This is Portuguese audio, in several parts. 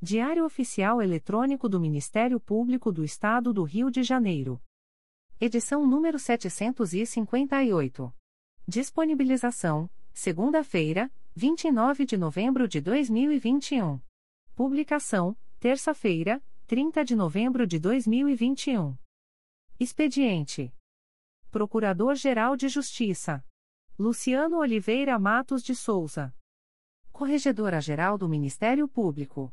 Diário Oficial Eletrônico do Ministério Público do Estado do Rio de Janeiro. Edição número 758. Disponibilização: segunda-feira, 29 de novembro de 2021. Publicação: terça-feira, 30 de novembro de 2021. Expediente: Procurador-Geral de Justiça Luciano Oliveira Matos de Souza. Corregedora-Geral do Ministério Público.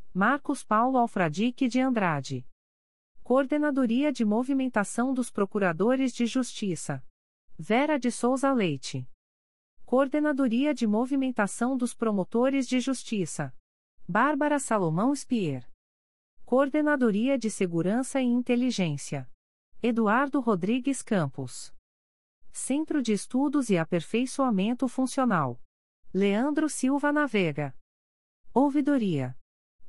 Marcos Paulo Alfradique de Andrade. Coordenadoria de Movimentação dos Procuradores de Justiça. Vera de Souza Leite. Coordenadoria de Movimentação dos Promotores de Justiça. Bárbara Salomão Spier. Coordenadoria de Segurança e Inteligência. Eduardo Rodrigues Campos. Centro de Estudos e Aperfeiçoamento Funcional. Leandro Silva Navega. Ouvidoria.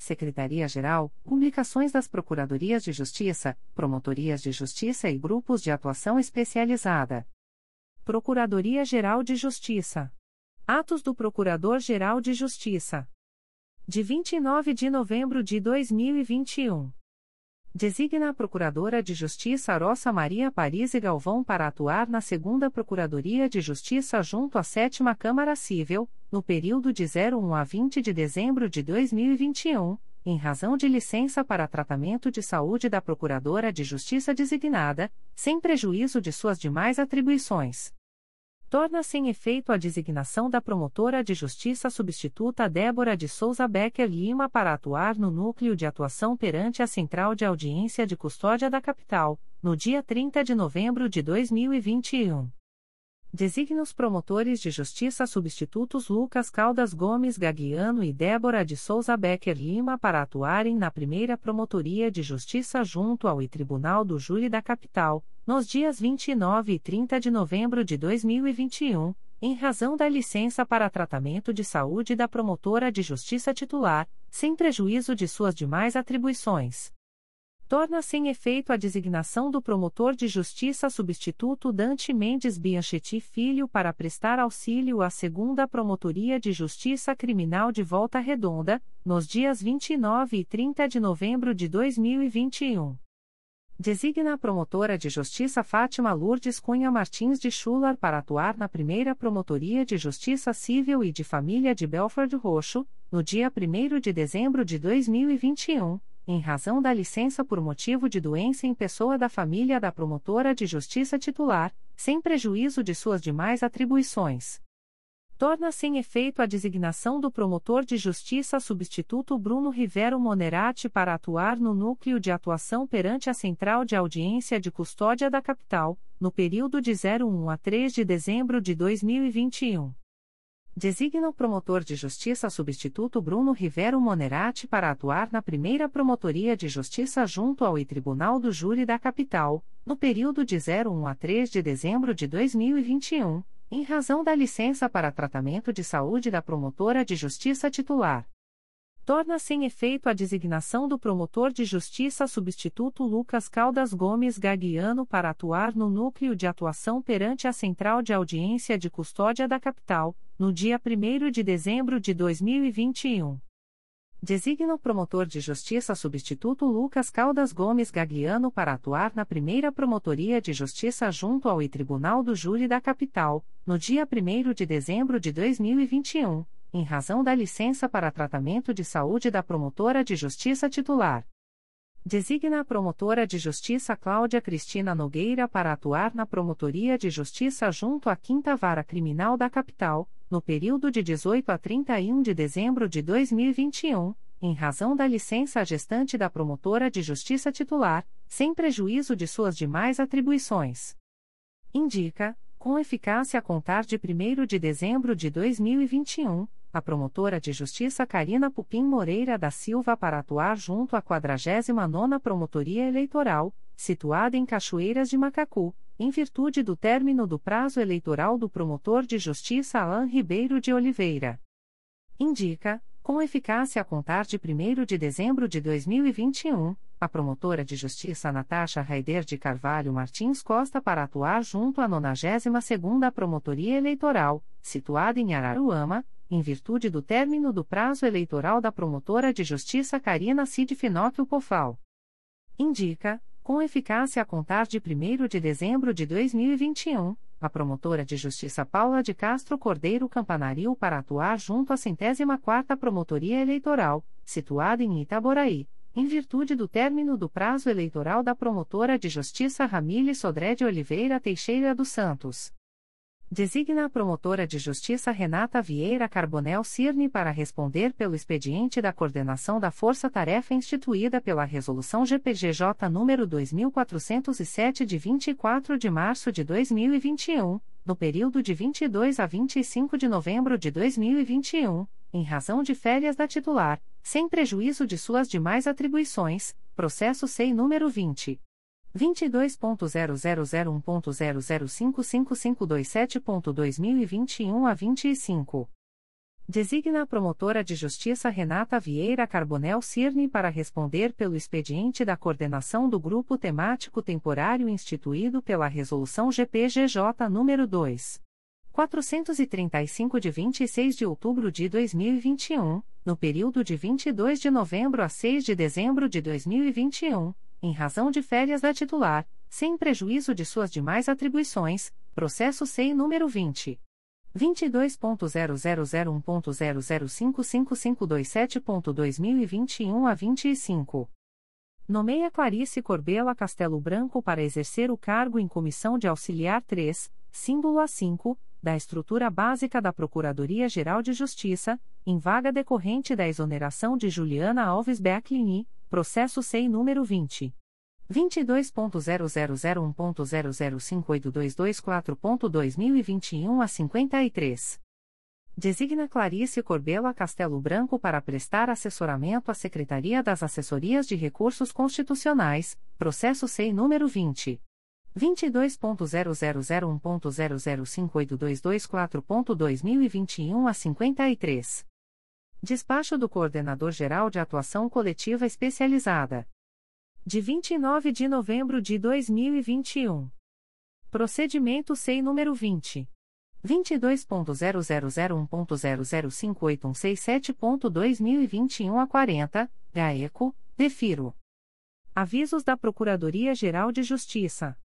Secretaria-Geral, Publicações das Procuradorias de Justiça, Promotorias de Justiça e Grupos de Atuação Especializada. Procuradoria-Geral de Justiça. Atos do Procurador-Geral de Justiça. De 29 de novembro de 2021. Designa a Procuradora de Justiça Roça Maria Paris e Galvão para atuar na Segunda Procuradoria de Justiça junto à Sétima Câmara Civil, no período de 01 a 20 de dezembro de 2021, em razão de licença para tratamento de saúde da Procuradora de Justiça designada, sem prejuízo de suas demais atribuições. Torna-se em efeito a designação da promotora de justiça substituta Débora de Souza Becker Lima para atuar no núcleo de atuação perante a Central de Audiência de Custódia da Capital, no dia 30 de novembro de 2021. Designa os promotores de justiça substitutos Lucas Caldas Gomes Gaguiano e Débora de Souza Becker Lima para atuarem na primeira Promotoria de Justiça junto ao Tribunal do Júri da Capital, nos dias 29 e 30 de novembro de 2021, em razão da licença para tratamento de saúde da promotora de justiça titular, sem prejuízo de suas demais atribuições torna-se em efeito a designação do promotor de justiça substituto Dante Mendes Bianchetti Filho para prestar auxílio à segunda Promotoria de Justiça Criminal de Volta Redonda, nos dias 29 e 30 de novembro de 2021. Designa a promotora de justiça Fátima Lourdes Cunha Martins de Chular para atuar na primeira Promotoria de Justiça Civil e de Família de Belford Roxo, no dia 1 de dezembro de 2021 em razão da licença por motivo de doença em pessoa da família da promotora de justiça titular, sem prejuízo de suas demais atribuições. Torna-se em efeito a designação do promotor de justiça substituto Bruno Rivero Monerati para atuar no núcleo de atuação perante a Central de Audiência de Custódia da Capital, no período de 01 a 3 de dezembro de 2021. Designa o promotor de justiça substituto Bruno Rivero Monerati para atuar na primeira Promotoria de Justiça junto ao Tribunal do Júri da Capital, no período de 01 a 3 de dezembro de 2021, em razão da licença para tratamento de saúde da promotora de justiça titular torna sem efeito a designação do promotor de justiça substituto Lucas Caldas Gomes Gaguiano para atuar no núcleo de atuação perante a Central de Audiência de Custódia da Capital, no dia 1 de dezembro de 2021. Designa o promotor de justiça substituto Lucas Caldas Gomes Gagliano para atuar na primeira Promotoria de Justiça junto ao Tribunal do Júri da Capital, no dia 1 de dezembro de 2021, em razão da licença para tratamento de saúde da promotora de justiça titular. Designa a promotora de justiça Cláudia Cristina Nogueira para atuar na Promotoria de Justiça junto à Quinta Vara Criminal da Capital, no período de 18 a 31 de dezembro de 2021, em razão da licença gestante da promotora de justiça titular, sem prejuízo de suas demais atribuições. Indica, com eficácia a contar de 1 de dezembro de 2021, a promotora de justiça Karina Pupim Moreira da Silva para atuar junto à 49ª Promotoria Eleitoral, situada em Cachoeiras de Macacu, em virtude do término do prazo eleitoral do promotor de justiça Alain Ribeiro de Oliveira. Indica, com eficácia a contar de 1 de dezembro de 2021, a promotora de justiça Natasha Raider de Carvalho Martins Costa para atuar junto à 92ª Promotoria Eleitoral, situada em Araruama, em virtude do término do prazo eleitoral da promotora de justiça Karina Cid Finóquio Pofal. Indica, com eficácia a contar de 1 de dezembro de 2021, a promotora de justiça Paula de Castro Cordeiro Campanaril para atuar junto à centésima quarta Promotoria Eleitoral, situada em Itaboraí, em virtude do término do prazo eleitoral da promotora de justiça Ramile Sodré de Oliveira Teixeira dos Santos. Designa a promotora de justiça Renata Vieira Carbonel Cirne para responder pelo expediente da coordenação da força-tarefa instituída pela Resolução GPGJ nº 2407 de 24 de março de 2021, no período de 22 a 25 de novembro de 2021, em razão de férias da titular, sem prejuízo de suas demais atribuições, processo SEI número 20 22.0001.0055527.2021 a 25. Designa a promotora de justiça Renata Vieira Carbonel Cirne para responder pelo expediente da coordenação do grupo temático temporário instituído pela Resolução GPGJ nº 2. 435 de 26 de outubro de 2021, no período de 22 de novembro a 6 de dezembro de 2021 em razão de férias da titular, sem prejuízo de suas demais atribuições, processo SEI número 20. 22.0001.0055527.2021 a 25. Nomeia Clarice Corbela Castelo Branco para exercer o cargo em Comissão de Auxiliar 3, símbolo A5, da estrutura básica da Procuradoria-Geral de Justiça, em vaga decorrente da exoneração de Juliana Alves Becklini, Processo SEI número 20. 22.0001.0058224.2021 a 53. Designa Clarice Corbela Castelo Branco para prestar assessoramento à Secretaria das Assessorias de Recursos Constitucionais, processo SEI número 20. 22.0001.0058224.2021 a 53. Despacho do Coordenador-Geral de Atuação Coletiva Especializada. De 29 de novembro de 2021. Procedimento SEI número 20. 22.0001.0058167.2021 a 40, GAECO, defiro. Avisos da Procuradoria-Geral de Justiça.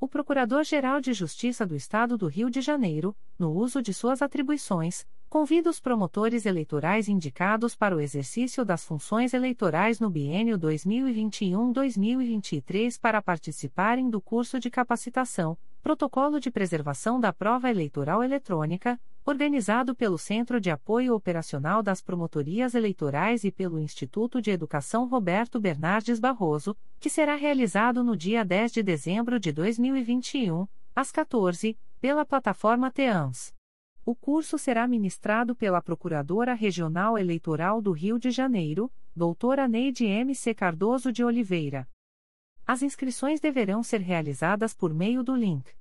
O Procurador-Geral de Justiça do Estado do Rio de Janeiro, no uso de suas atribuições, convida os promotores eleitorais indicados para o exercício das funções eleitorais no biênio 2021-2023 para participarem do curso de capacitação, Protocolo de Preservação da Prova Eleitoral Eletrônica, organizado pelo Centro de Apoio Operacional das Promotorias Eleitorais e pelo Instituto de Educação Roberto Bernardes Barroso, que será realizado no dia 10 de dezembro de 2021, às 14, pela plataforma TEAMS. O curso será ministrado pela Procuradora Regional Eleitoral do Rio de Janeiro, doutora Neide M. C. Cardoso de Oliveira. As inscrições deverão ser realizadas por meio do link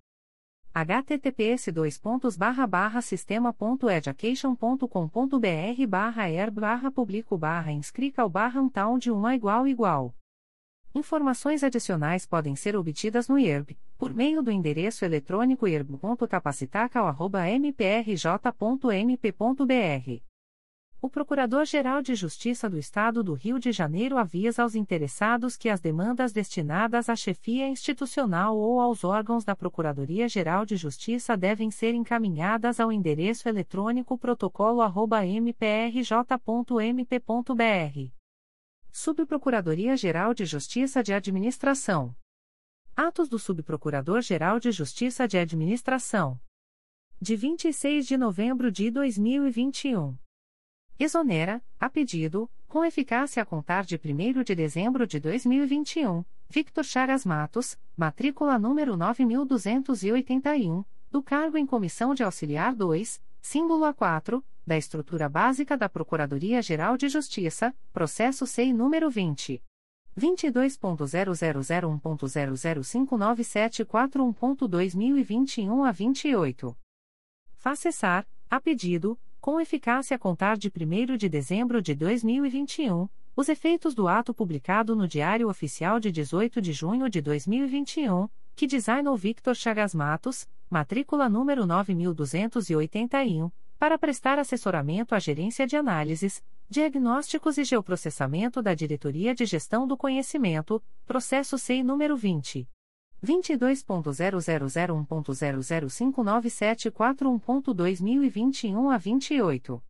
https sistema.education.com.br barra erb barra publico barra inscrical barra um de uma igual igual. Informações adicionais podem ser obtidas no IRB, por meio do endereço eletrônico irb.capacitacal.mprj.mp.br o Procurador-Geral de Justiça do Estado do Rio de Janeiro avisa aos interessados que as demandas destinadas à chefia institucional ou aos órgãos da Procuradoria-Geral de Justiça devem ser encaminhadas ao endereço eletrônico protocolo@mprj.mp.br. Subprocuradoria-Geral de Justiça de Administração. Atos do Subprocurador-Geral de Justiça de Administração. De 26 de novembro de 2021. Exonera, a pedido, com eficácia a contar de 1 de dezembro de 2021, Victor Chagas Matos, matrícula número 9281, do cargo em Comissão de Auxiliar 2, símbolo A4, da estrutura básica da Procuradoria-Geral de Justiça, processo SEI número 20. 22.0001.0059741.2021 a 28. Facessar, a pedido, com eficácia a contar de 1 de dezembro de 2021, os efeitos do ato publicado no Diário Oficial de 18 de junho de 2021, que designou Victor Chagas Matos, matrícula número 9281, para prestar assessoramento à gerência de análises, diagnósticos e geoprocessamento da Diretoria de Gestão do Conhecimento, processo SEI número 20. 22.0001.0059741.2021 a 28.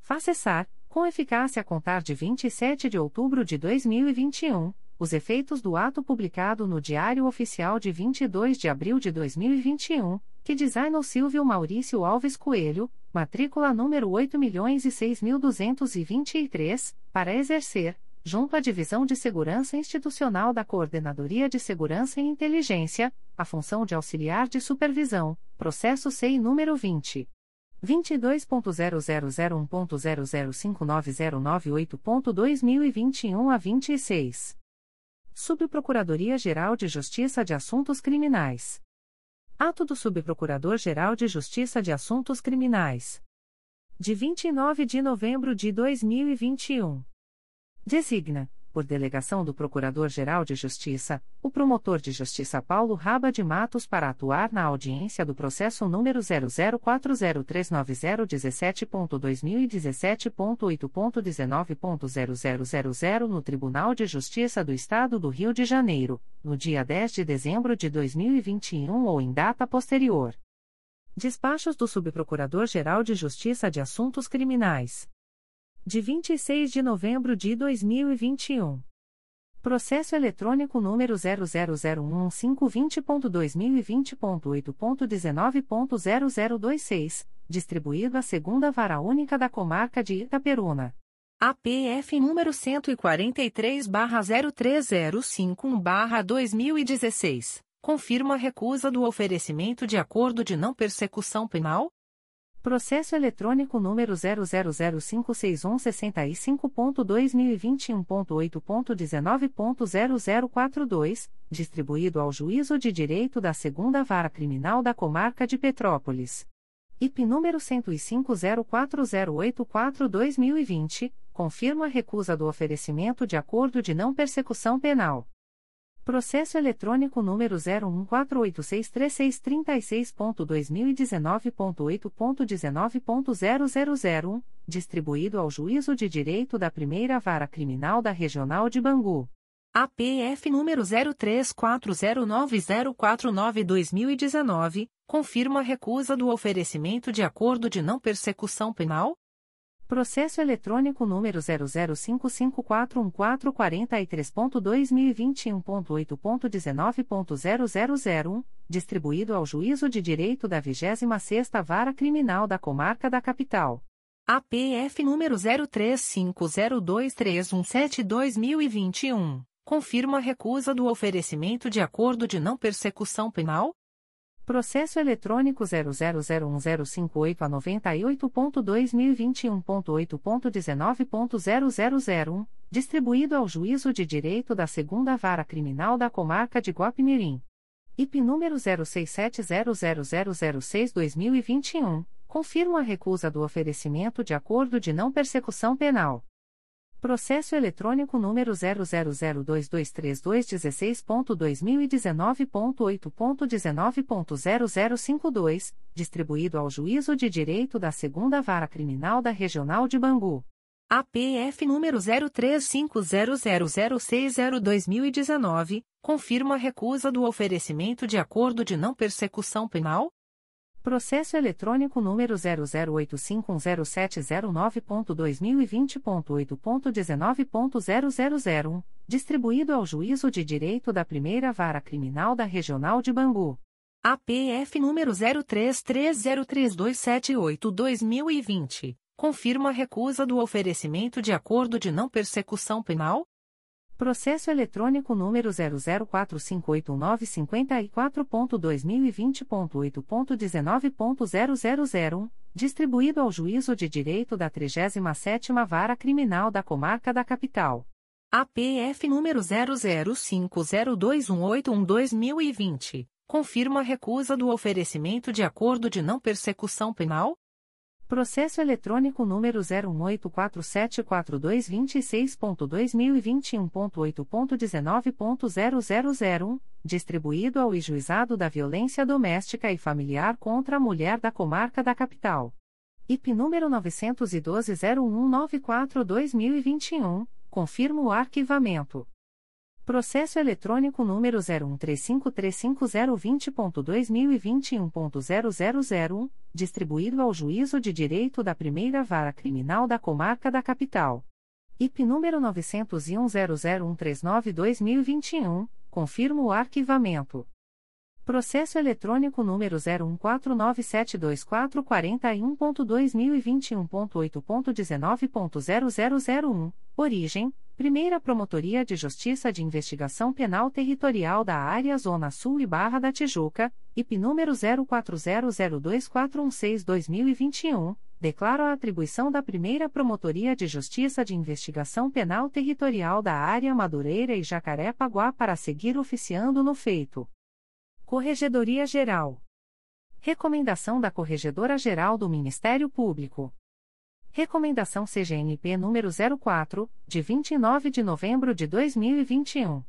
Facessar, com eficácia a contar de 27 de outubro de 2021, os efeitos do ato publicado no Diário Oficial de 22 de abril de 2021, que designou Silvio Maurício Alves Coelho, matrícula número 8.006.223, para exercer, junto à Divisão de Segurança Institucional da Coordenadoria de Segurança e Inteligência, a função de auxiliar de supervisão, processo SEI número 20. 22.0001.0059098.2021 a 26. Subprocuradoria-Geral de Justiça de Assuntos Criminais. Ato do Subprocurador-Geral de Justiça de Assuntos Criminais. De 29 de novembro de 2021. Designa, por delegação do Procurador-Geral de Justiça, o promotor de justiça Paulo Raba de Matos para atuar na audiência do processo número 004039017.2017.8.19.0000 no Tribunal de Justiça do Estado do Rio de Janeiro, no dia 10 de dezembro de 2021 ou em data posterior. Despachos do Subprocurador-Geral de Justiça de Assuntos Criminais de 26 de novembro de 2021. Processo eletrônico número 0001520.2020.8.19.0026, distribuído à Segunda Vara Única da Comarca de Itaperuna. APF número 143/03051/2016. Confirma a recusa do oferecimento de acordo de não persecução penal? Processo eletrônico número 000561665.2021.8.19.0042, distribuído ao Juízo de Direito da Segunda Vara Criminal da Comarca de Petrópolis. IP número 105084-2020, confirma a recusa do oferecimento de acordo de não persecução penal Processo eletrônico número 014863636.2019.8.19.0001, distribuído ao Juízo de Direito da Primeira Vara Criminal da Regional de Bangu. APF número 03409049-2019, confirma a recusa do oferecimento de acordo de não persecução penal? Processo eletrônico número 005541443.2021.8.19.0001, distribuído ao Juízo de Direito da 26ª Vara Criminal da Comarca da Capital. APF número 03502317-2021, confirma a recusa do oferecimento de acordo de não persecução penal? Processo eletrônico 0001058 a 98.2021.8.19.0001, distribuído ao Juízo de Direito da Segunda Vara Criminal da Comarca de Guapimirim. IP número 06700006-2021, confirma a recusa do oferecimento de acordo de não persecução penal. Processo eletrônico número 000223216.2019.8.19.0052, distribuído ao Juízo de Direito da Segunda Vara Criminal da Regional de Bangu. APF número 03500060-2019, confirma a recusa do oferecimento de acordo de não persecução penal? Processo eletrônico número 008510709.2020.8.19.0001, distribuído ao Juízo de Direito da Primeira Vara Criminal da Regional de Bangu. APF número 03303278-2020, confirma a recusa do oferecimento de acordo de não persecução penal? Processo eletrônico número 0045895.2020.8.19.0001, distribuído ao Juízo de Direito da 37ª Vara Criminal da Comarca da Capital. APF número 00502181-2020, confirma a recusa do oferecimento de acordo de não persecução penal? Processo eletrônico número 018474226.2021.8.19.0001, distribuído ao Juizado da Violência Doméstica e Familiar contra a Mulher da Comarca da Capital. IP número 912-0194-2021, confirma o arquivamento. Processo eletrônico número 013535020.2021.0001, distribuído ao Juízo de Direito da Primeira Vara Criminal da Comarca da Capital. IP número 901-00139-2021, confirma o arquivamento. Processo eletrônico número 0149724441.2021.8.19.0001, origem, Primeira Promotoria de Justiça de Investigação Penal Territorial da Área Zona Sul e Barra da Tijuca, IP número 04002416-2021, declaro a atribuição da Primeira Promotoria de Justiça de Investigação Penal Territorial da Área Madureira e Jacaré-Paguá para seguir oficiando no feito. Corregedoria Geral. Recomendação da Corregedora-Geral do Ministério Público. Recomendação CGNP número 04, de 29 de novembro de 2021.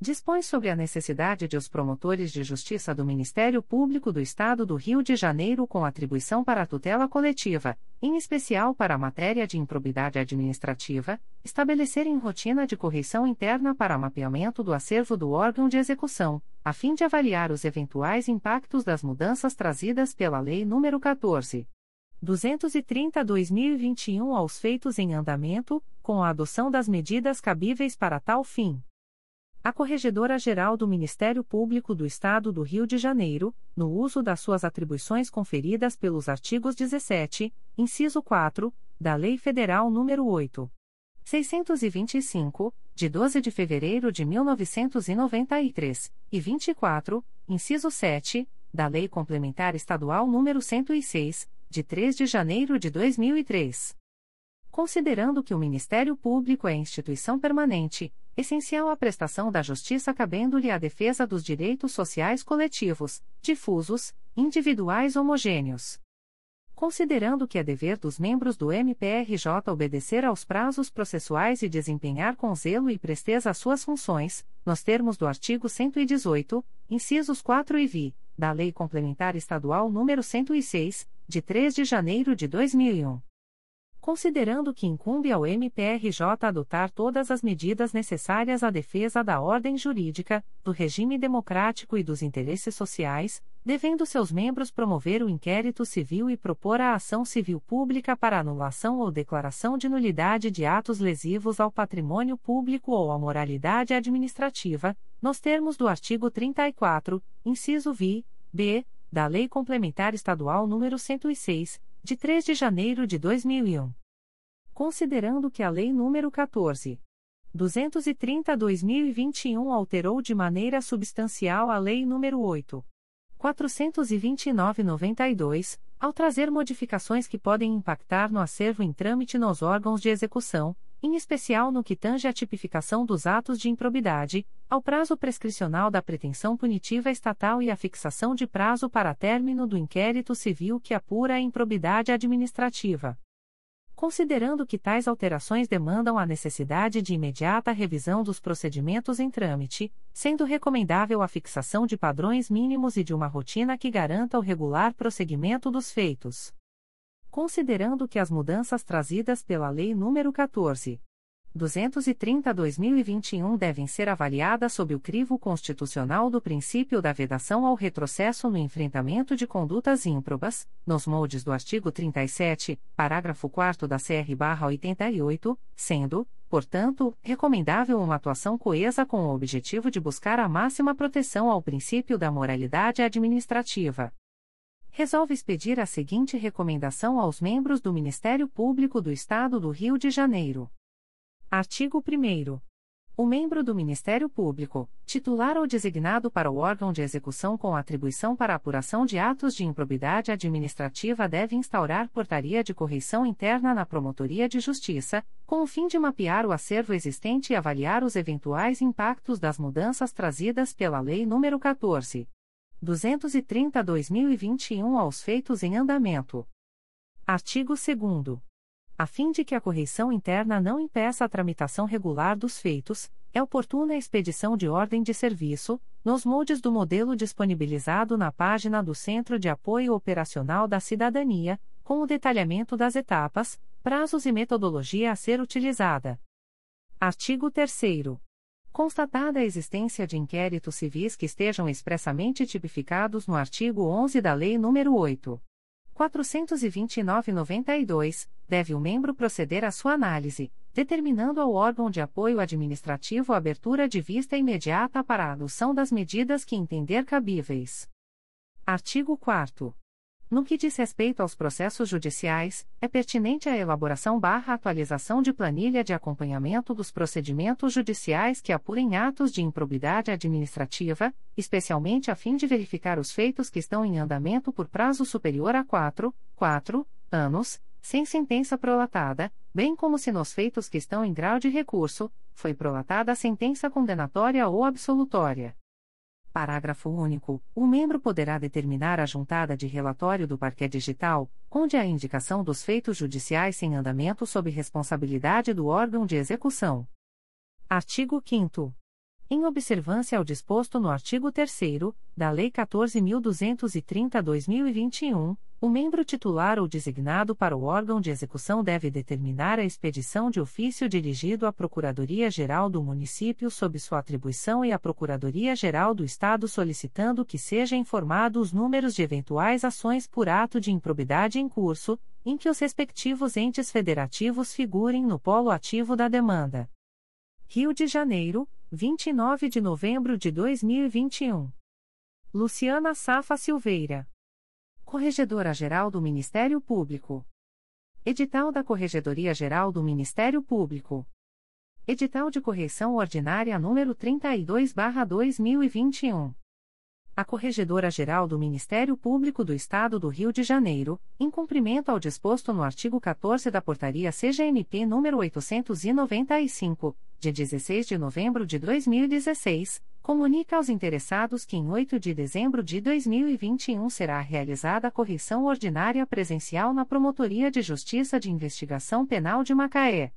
Dispõe sobre a necessidade de os promotores de justiça do Ministério Público do Estado do Rio de Janeiro com atribuição para a tutela coletiva, em especial para a matéria de improbidade administrativa, estabelecerem rotina de correição interna para mapeamento do acervo do órgão de execução, a fim de avaliar os eventuais impactos das mudanças trazidas pela Lei nº 14. 230/2021 aos feitos em andamento, com a adoção das medidas cabíveis para tal fim. A Corregedora-Geral do Ministério Público do Estado do Rio de Janeiro, no uso das suas atribuições conferidas pelos artigos 17, inciso 4, da Lei Federal nº 8. 625, de 12 de fevereiro de 1993, e 24, inciso 7, da Lei Complementar Estadual nº 106, de 3 de janeiro de 2003. Considerando que o Ministério Público é instituição permanente, essencial à prestação da justiça cabendo-lhe a defesa dos direitos sociais coletivos, difusos, individuais homogêneos. Considerando que é dever dos membros do MPRJ obedecer aos prazos processuais e desempenhar com zelo e presteza as suas funções, nos termos do artigo 118, incisos 4 e vi, da Lei Complementar Estadual nº 106, de 3 de janeiro de 2001 considerando que incumbe ao MPRJ adotar todas as medidas necessárias à defesa da ordem jurídica, do regime democrático e dos interesses sociais, devendo seus membros promover o inquérito civil e propor a ação civil pública para anulação ou declaração de nulidade de atos lesivos ao patrimônio público ou à moralidade administrativa, nos termos do artigo 34, inciso vi, b, da Lei Complementar Estadual nº 106, de 3 de janeiro de 2001. Considerando que a Lei nº 14. 230-2021 alterou de maneira substancial a Lei nº 8. 429-92, ao trazer modificações que podem impactar no acervo em trâmite nos órgãos de execução, em especial no que tange à tipificação dos atos de improbidade, ao prazo prescricional da pretensão punitiva estatal e à fixação de prazo para término do inquérito civil que apura a improbidade administrativa. Considerando que tais alterações demandam a necessidade de imediata revisão dos procedimentos em trâmite, sendo recomendável a fixação de padrões mínimos e de uma rotina que garanta o regular prosseguimento dos feitos considerando que as mudanças trazidas pela Lei nº 14. 230-2021 devem ser avaliadas sob o crivo constitucional do princípio da vedação ao retrocesso no enfrentamento de condutas ímprobas, nos moldes do artigo 37, parágrafo 4 da CR-88, sendo, portanto, recomendável uma atuação coesa com o objetivo de buscar a máxima proteção ao princípio da moralidade administrativa resolve expedir a seguinte recomendação aos membros do Ministério Público do Estado do Rio de Janeiro. Artigo 1. O membro do Ministério Público, titular ou designado para o órgão de execução com atribuição para apuração de atos de improbidade administrativa deve instaurar portaria de correição interna na Promotoria de Justiça, com o fim de mapear o acervo existente e avaliar os eventuais impactos das mudanças trazidas pela Lei nº 14. 230-2021 aos feitos em andamento. Artigo 2 A fim de que a correição interna não impeça a tramitação regular dos feitos, é oportuna a expedição de ordem de serviço, nos moldes do modelo disponibilizado na página do Centro de Apoio Operacional da Cidadania, com o detalhamento das etapas, prazos e metodologia a ser utilizada. Artigo 3 Constatada a existência de inquéritos civis que estejam expressamente tipificados no artigo 11 da Lei nº 8. 429-92, deve o membro proceder à sua análise, determinando ao órgão de apoio administrativo a abertura de vista imediata para a adoção das medidas que entender cabíveis. Artigo 4 no que diz respeito aos processos judiciais, é pertinente a elaboração barra atualização de planilha de acompanhamento dos procedimentos judiciais que apurem atos de improbidade administrativa, especialmente a fim de verificar os feitos que estão em andamento por prazo superior a 4, 4 anos, sem sentença prolatada, bem como se nos feitos que estão em grau de recurso, foi prolatada a sentença condenatória ou absolutória. Parágrafo único. O membro poderá determinar a juntada de relatório do parquet digital, onde a indicação dos feitos judiciais sem andamento sob responsabilidade do órgão de execução. Artigo 5 Em observância ao disposto no artigo 3 da Lei 14.230-2021, o membro titular ou designado para o órgão de execução deve determinar a expedição de ofício dirigido à Procuradoria-Geral do Município sob sua atribuição e à Procuradoria-Geral do Estado solicitando que seja informado os números de eventuais ações por ato de improbidade em curso, em que os respectivos entes federativos figurem no polo ativo da demanda. Rio de Janeiro, 29 de novembro de 2021. Luciana Safa Silveira. Corregedora-Geral do Ministério Público. Edital da Corregedoria-Geral do Ministério Público. Edital de Correição Ordinária número 32/2021. A Corregedora-Geral do Ministério Público do Estado do Rio de Janeiro, em cumprimento ao disposto no artigo 14 da Portaria CGNP número 895, de 16 de novembro de 2016, comunica aos interessados que em 8 de dezembro de 2021 será realizada a correção ordinária presencial na Promotoria de Justiça de Investigação Penal de Macaé.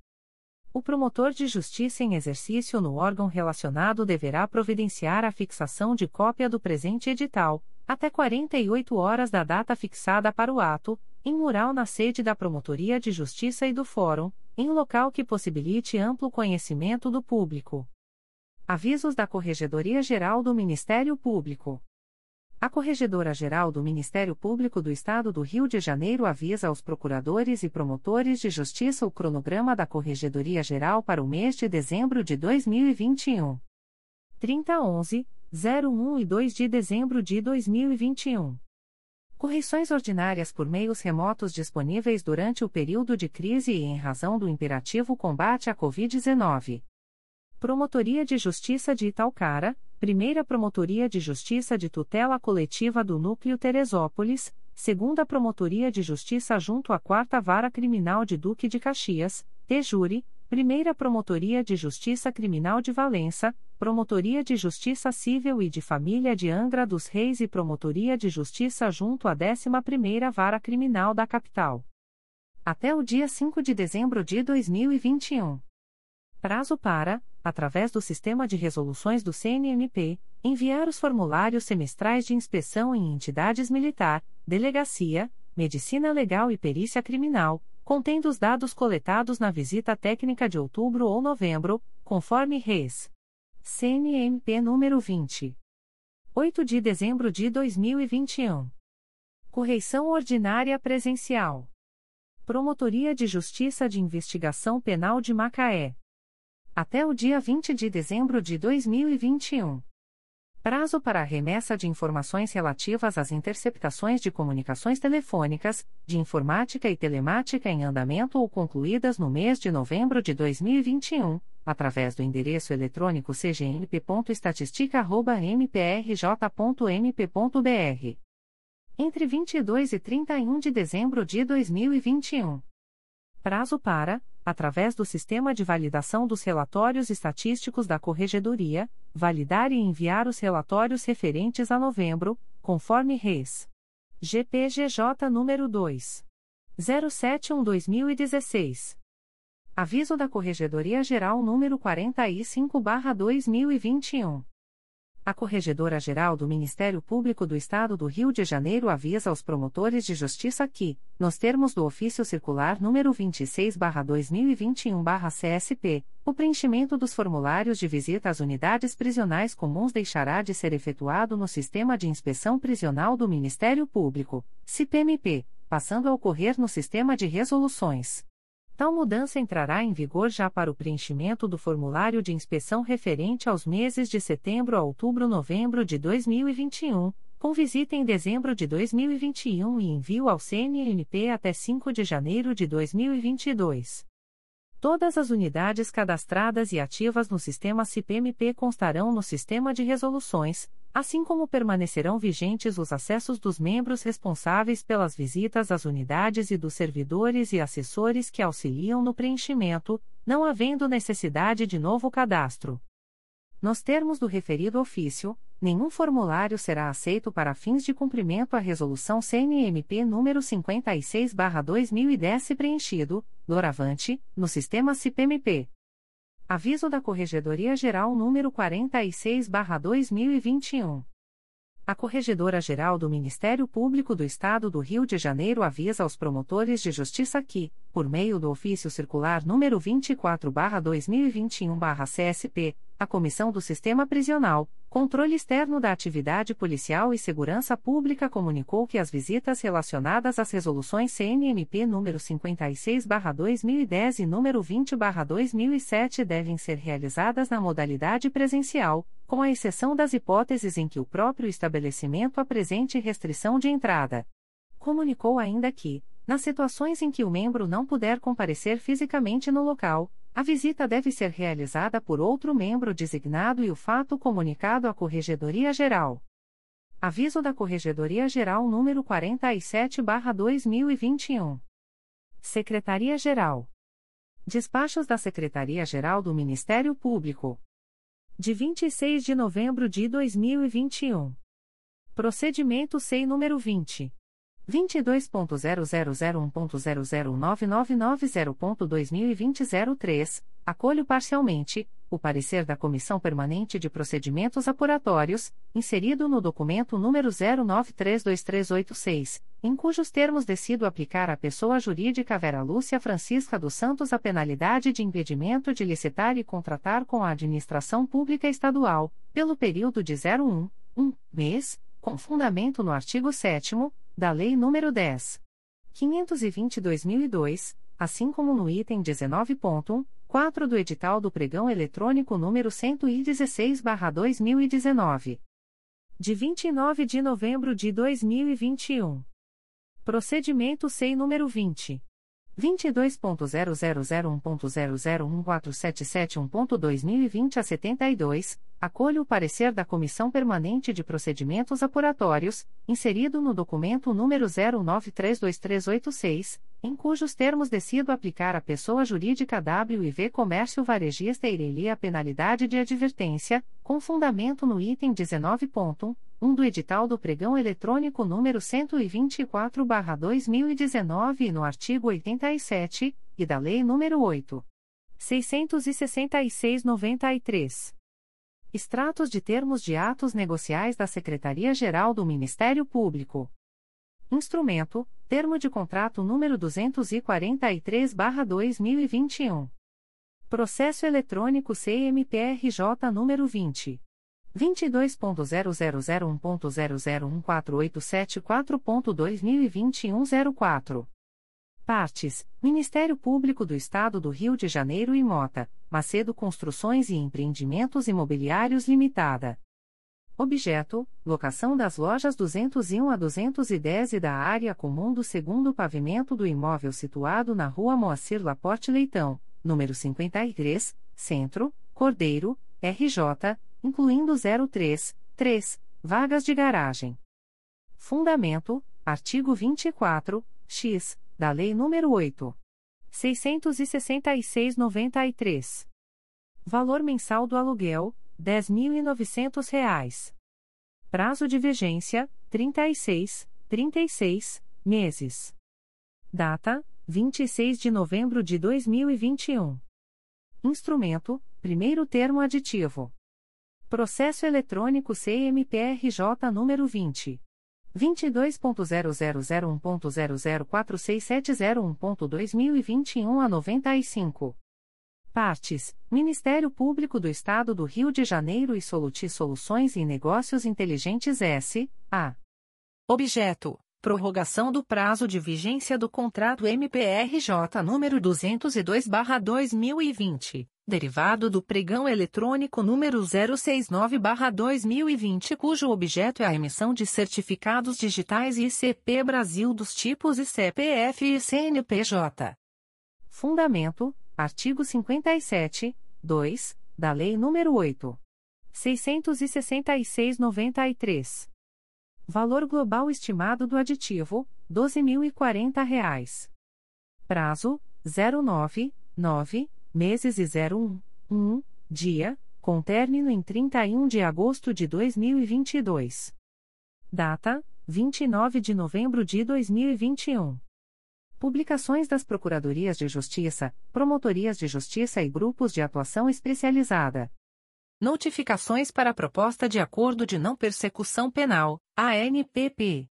O promotor de justiça em exercício no órgão relacionado deverá providenciar a fixação de cópia do presente edital, até 48 horas da data fixada para o ato, em mural na sede da Promotoria de Justiça e do Fórum, em local que possibilite amplo conhecimento do público. Avisos da Corregedoria Geral do Ministério Público. A Corregedora-Geral do Ministério Público do Estado do Rio de Janeiro avisa aos procuradores e promotores de justiça o cronograma da Corregedoria Geral para o mês de dezembro de 2021. 3011, 01 e 2 de dezembro de 2021. Correções ordinárias por meios remotos disponíveis durante o período de crise e em razão do imperativo combate à Covid-19. Promotoria de Justiça de Italcara, Primeira Promotoria de Justiça de Tutela Coletiva do Núcleo Teresópolis, Segunda Promotoria de Justiça junto à Quarta Vara Criminal de Duque de Caxias, Tejuri, Primeira Promotoria de Justiça Criminal de Valença, Promotoria de Justiça Civil e de Família de Angra dos Reis e Promotoria de Justiça junto à 11ª Vara Criminal da Capital. Até o dia 5 de dezembro de 2021. Prazo para, através do Sistema de Resoluções do CNMP, enviar os formulários semestrais de inspeção em entidades militar, delegacia, medicina legal e perícia criminal contendo os dados coletados na visita técnica de outubro ou novembro, conforme Res. CNMP número 20. 8 de dezembro de 2021. Correição ordinária presencial. Promotoria de Justiça de Investigação Penal de Macaé. Até o dia 20 de dezembro de 2021. Prazo para a remessa de informações relativas às interceptações de comunicações telefônicas, de informática e telemática em andamento ou concluídas no mês de novembro de 2021, através do endereço eletrônico cgnp.estatistica.mprj.mp.br. Entre 22 e 31 de dezembro de 2021. Prazo para, através do Sistema de Validação dos Relatórios Estatísticos da Corregedoria, validar e enviar os relatórios referentes a novembro, conforme Res. GPGJ número 2. 071-2016. Aviso da Corregedoria Geral número 45-2021. A Corregedora-Geral do Ministério Público do Estado do Rio de Janeiro avisa aos promotores de justiça que, nos termos do ofício circular número 26/2021/CSP, o preenchimento dos formulários de visita às unidades prisionais comuns deixará de ser efetuado no Sistema de Inspeção Prisional do Ministério Público, CIPMP, passando a ocorrer no Sistema de Resoluções. Tal mudança entrará em vigor já para o preenchimento do formulário de inspeção referente aos meses de setembro a outubro-novembro de 2021, com visita em dezembro de 2021 e envio ao CNMP até 5 de janeiro de 2022. Todas as unidades cadastradas e ativas no sistema CIPMP constarão no sistema de resoluções, assim como permanecerão vigentes os acessos dos membros responsáveis pelas visitas às unidades e dos servidores e assessores que auxiliam no preenchimento, não havendo necessidade de novo cadastro. Nos termos do referido ofício, nenhum formulário será aceito para fins de cumprimento à resolução CNMP número 56/2010 se preenchido, doravante, no sistema CIPMP. Aviso da Corregedoria Geral número 46/2021. A Corregedora Geral do Ministério Público do Estado do Rio de Janeiro avisa aos promotores de justiça que, por meio do ofício circular número 24/2021/CSP, a Comissão do Sistema Prisional, Controle Externo da Atividade Policial e Segurança Pública comunicou que as visitas relacionadas às resoluções CNMP número 56/2010 e número 20/2007 devem ser realizadas na modalidade presencial, com a exceção das hipóteses em que o próprio estabelecimento apresente restrição de entrada. Comunicou ainda que, nas situações em que o membro não puder comparecer fisicamente no local, a visita deve ser realizada por outro membro designado e o fato comunicado à Corregedoria Geral. Aviso da Corregedoria Geral número 47/2021. Secretaria-Geral. Despachos da Secretaria-Geral do Ministério Público. De 26 de novembro de 2021. Procedimento SEI número 20 22.0001.0099990.2020 acolho parcialmente, o parecer da Comissão Permanente de Procedimentos Apuratórios, inserido no documento número 09323386, em cujos termos decido aplicar à pessoa jurídica Vera Lúcia Francisca dos Santos a penalidade de impedimento de licitar e contratar com a Administração Pública Estadual, pelo período de 01, 1 mês, com fundamento no artigo 7 da Lei nº 10. 520-2002, assim como no item 19.1.4 do edital do pregão eletrônico número 116/2019. De 29 de novembro de 2021. Procedimento SEI número 20 22.0001.0014771.2020 a 72, Acolho o parecer da Comissão Permanente de Procedimentos Apuratórios, inserido no documento número 09322386, em cujos termos decido aplicar à pessoa jurídica WIV Comércio Varejista Ireli a penalidade de advertência, com fundamento no item 19.1 do edital do pregão eletrônico número 124/2019 e no artigo 87 e da Lei nº 8. 666/93. Extratos de termos de atos negociais da Secretaria-Geral do Ministério Público. Instrumento: Termo de contrato número 243/2021. Processo eletrônico CMPRJ número 20 22.0001.0014874.2021 04. Partes: Ministério Público do Estado do Rio de Janeiro e Mota, Macedo Construções e Empreendimentos Imobiliários Limitada. Objeto: locação das lojas 201 a 210 e da área comum do segundo pavimento do imóvel situado na Rua Moacir Laporte Leitão, número 53, Centro, Cordeiro, RJ, incluindo 03, 3, vagas de garagem. Fundamento: artigo 24, x da Lei nº 8. 666-93. Valor mensal do aluguel: R$ 10.900. Prazo de vigência: 36, 36 meses. Data: 26 de novembro de 2021. Instrumento: primeiro termo aditivo. Processo eletrônico CMPRJ número 20. 22.0001.0046701.2021 a 95. Partes: Ministério Público do Estado do Rio de Janeiro e Soluti Soluções e Negócios Inteligentes S.A. Objeto: Prorrogação do prazo de vigência do contrato MPRJ número 202/2020 derivado do pregão eletrônico número 069/2020, cujo objeto é a emissão de certificados digitais ICP Brasil dos tipos ICPF e CNPJ. Fundamento: artigo 57, 2, da Lei nº 8. 666/93. Valor global estimado do aditivo: R$ 12.040. Prazo: 09, 9 meses e 01, 1, dia, com término em 31 de agosto de 2022. Data: 29 de novembro de 2021. Publicações das Procuradorias de Justiça, Promotorias de Justiça e Grupos de Atuação Especializada. Notificações para a Proposta de Acordo de Não Persecução Penal, ANPP.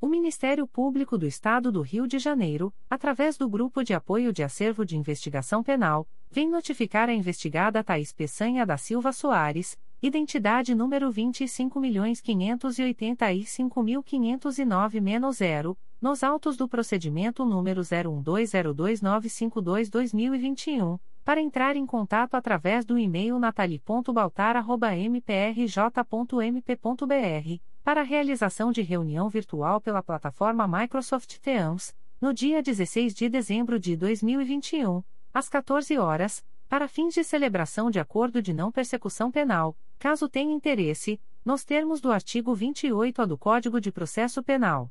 O Ministério Público do Estado do Rio de Janeiro, através do Grupo de Apoio de Acervo de Investigação Penal, vem notificar a investigada Thais Peçanha da Silva Soares, identidade número 25.585.509-0, nos autos do procedimento número 01202952-2021, para entrar em contato através do e-mail natali.baltar.mprj.mp.br para a realização de reunião virtual pela plataforma Microsoft Teams, no dia 16 de dezembro de 2021, às 14 horas, para fins de celebração de acordo de não persecução penal, caso tenha interesse, nos termos do artigo 28A do Código de Processo Penal.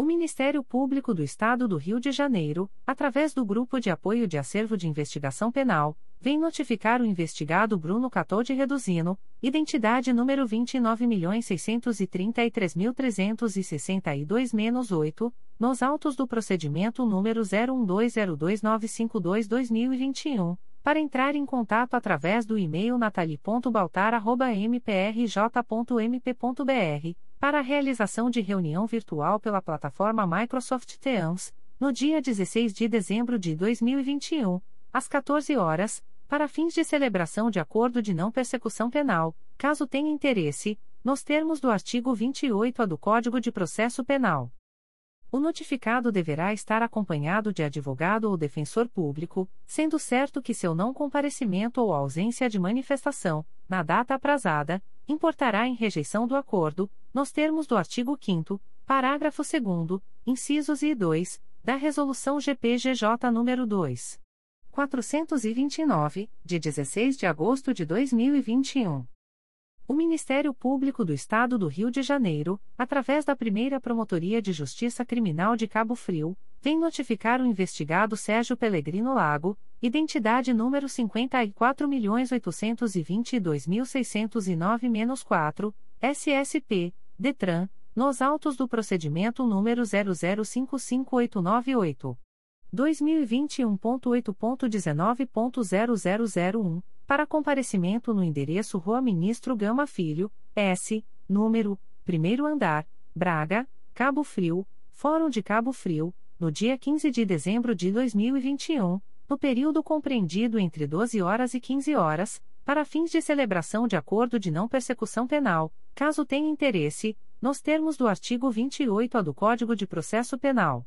O Ministério Público do Estado do Rio de Janeiro, através do Grupo de Apoio de Acervo de Investigação Penal, vem notificar o investigado Bruno Catode Reduzino, identidade número 29.633.362-8, nos autos do procedimento número 01202952-2021, para entrar em contato através do e-mail natali.baltar.mprj.mp.br para a realização de reunião virtual pela plataforma Microsoft Teams, no dia 16 de dezembro de 2021, às 14 horas, para fins de celebração de acordo de não persecução penal, caso tenha interesse, nos termos do artigo 28A do Código de Processo Penal. O notificado deverá estar acompanhado de advogado ou defensor público, sendo certo que seu não comparecimento ou ausência de manifestação, na data aprazada, importará em rejeição do acordo, nos termos do artigo 5 parágrafo 2 incisos e 2, da Resolução GPGJ nº 2. 429, de 16 de agosto de 2021. O Ministério Público do Estado do Rio de Janeiro, através da primeira Promotoria de Justiça Criminal de Cabo Frio, vem notificar o investigado Sérgio Pellegrino Lago, identidade número 54.822.609-4, SSP, DETRAN, nos autos do procedimento número 00558998. 2021.8.19.0001 para comparecimento no endereço Rua Ministro Gama Filho, S, número, primeiro andar, Braga, Cabo Frio, Fórum de Cabo Frio, no dia 15 de dezembro de 2021, no período compreendido entre 12 horas e 15 horas, para fins de celebração de acordo de não persecução penal, caso tenha interesse, nos termos do artigo 28A do Código de Processo Penal.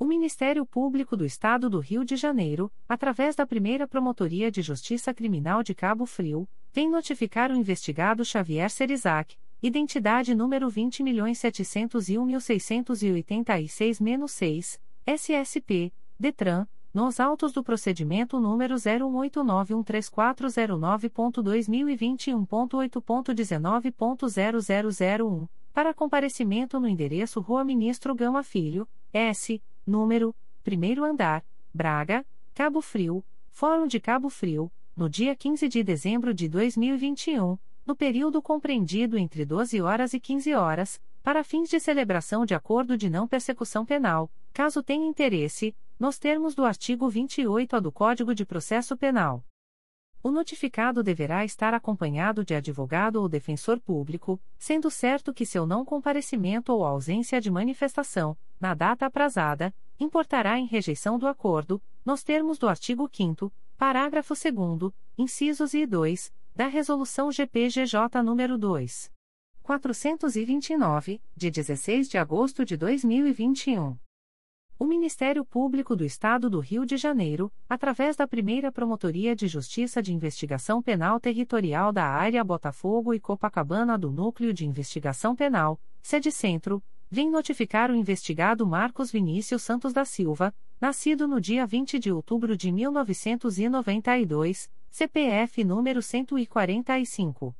O Ministério Público do Estado do Rio de Janeiro, através da primeira Promotoria de Justiça Criminal de Cabo Frio, vem notificar o investigado Xavier Serizac, identidade número 20.701.686-6, SSP, DETRAN, nos autos do procedimento número 018913409.2021.8.19.0001, para comparecimento no endereço Rua Ministro Gama Filho, S, número, primeiro andar, Braga, Cabo Frio, Fórum de Cabo Frio, no dia 15 de dezembro de 2021, no período compreendido entre 12 horas e 15 horas, para fins de celebração de acordo de não persecução penal, caso tenha interesse, nos termos do artigo 28A do Código de Processo Penal. O notificado deverá estar acompanhado de advogado ou defensor público, sendo certo que seu não comparecimento ou ausência de manifestação, na data aprazada, importará em rejeição do acordo, nos termos do artigo 5 parágrafo 2 incisos e 2, da Resolução GPGJ nº 2. 429, de 16 de agosto de 2021. O Ministério Público do Estado do Rio de Janeiro, através da primeira Promotoria de Justiça de Investigação Penal Territorial da Área Botafogo e Copacabana do Núcleo de Investigação Penal, sede Centro, vem notificar o investigado Marcos Vinícius Santos da Silva, nascido no dia 20 de outubro de 1992, CPF número 145.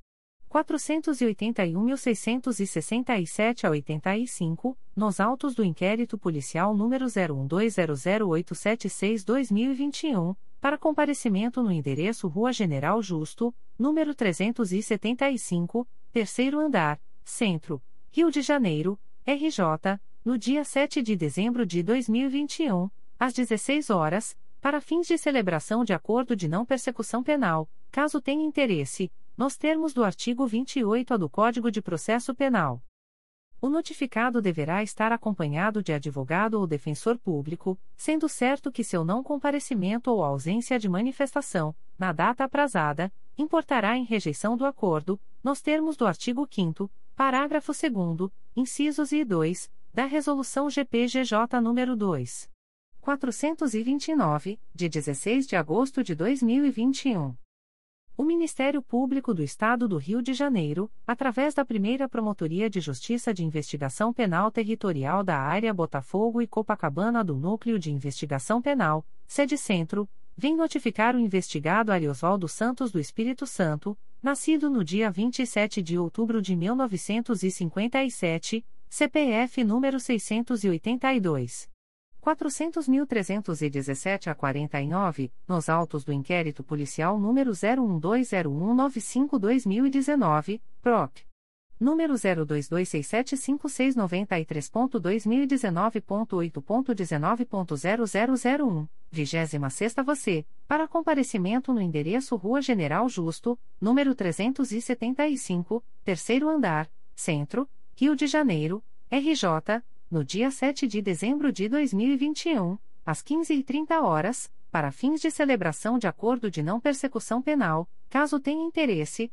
481.667 a 85, nos autos do inquérito policial número 01200876-2021, para comparecimento no endereço Rua General Justo, número 375, terceiro andar, Centro, Rio de Janeiro, RJ, no dia 7 de dezembro de 2021, às 16 horas, para fins de celebração de acordo de não persecução penal, caso tenha interesse, nos termos do artigo 28A do Código de Processo Penal. O notificado deverá estar acompanhado de advogado ou defensor público, sendo certo que seu não comparecimento ou ausência de manifestação, na data aprazada, importará em rejeição do acordo, nos termos do artigo 5 parágrafo 2 incisos e 2, da Resolução GPGJ nº 2. 429, de 16 de agosto de 2021. O Ministério Público do Estado do Rio de Janeiro, através da primeira Promotoria de Justiça de Investigação Penal Territorial da Área Botafogo e Copacabana do Núcleo de Investigação Penal, sede Centro, vem notificar o investigado Ariosvaldo Santos do Espírito Santo, nascido no dia 27 de outubro de 1957, CPF número 682. 400.317 a 49, nos autos do inquérito policial número 01201952-2019, PROC. Número 02267563.2019.8.19.0001, 26 você, para comparecimento no endereço Rua General Justo, número 375, terceiro andar, Centro, Rio de Janeiro, RJ, no dia 7 de dezembro de 2021, às 15h30 horas, para fins de celebração de acordo de não persecução penal, caso tenha interesse,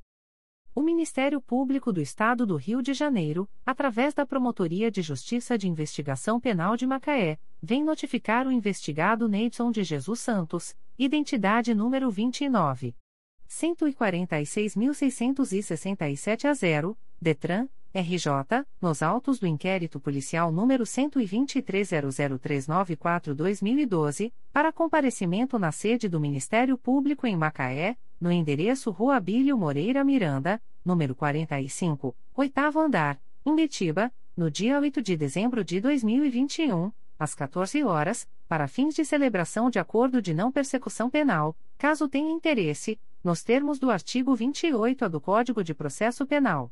O Ministério Público do Estado do Rio de Janeiro, através da Promotoria de Justiça de Investigação Penal de Macaé, vem notificar o investigado Neidson de Jesus Santos, identidade número 29. 146.667 a 0, DETRAN, RJ, nos autos do inquérito policial número 12300394-2012, para comparecimento na sede do Ministério Público em Macaé, no endereço Rua Abílio Moreira Miranda, número 45, oitavo andar, em Betiba, no dia 8 de dezembro de 2021, às 14 horas, para fins de celebração de acordo de não persecução penal, caso tenha interesse, nos termos do artigo 28A do Código de Processo Penal.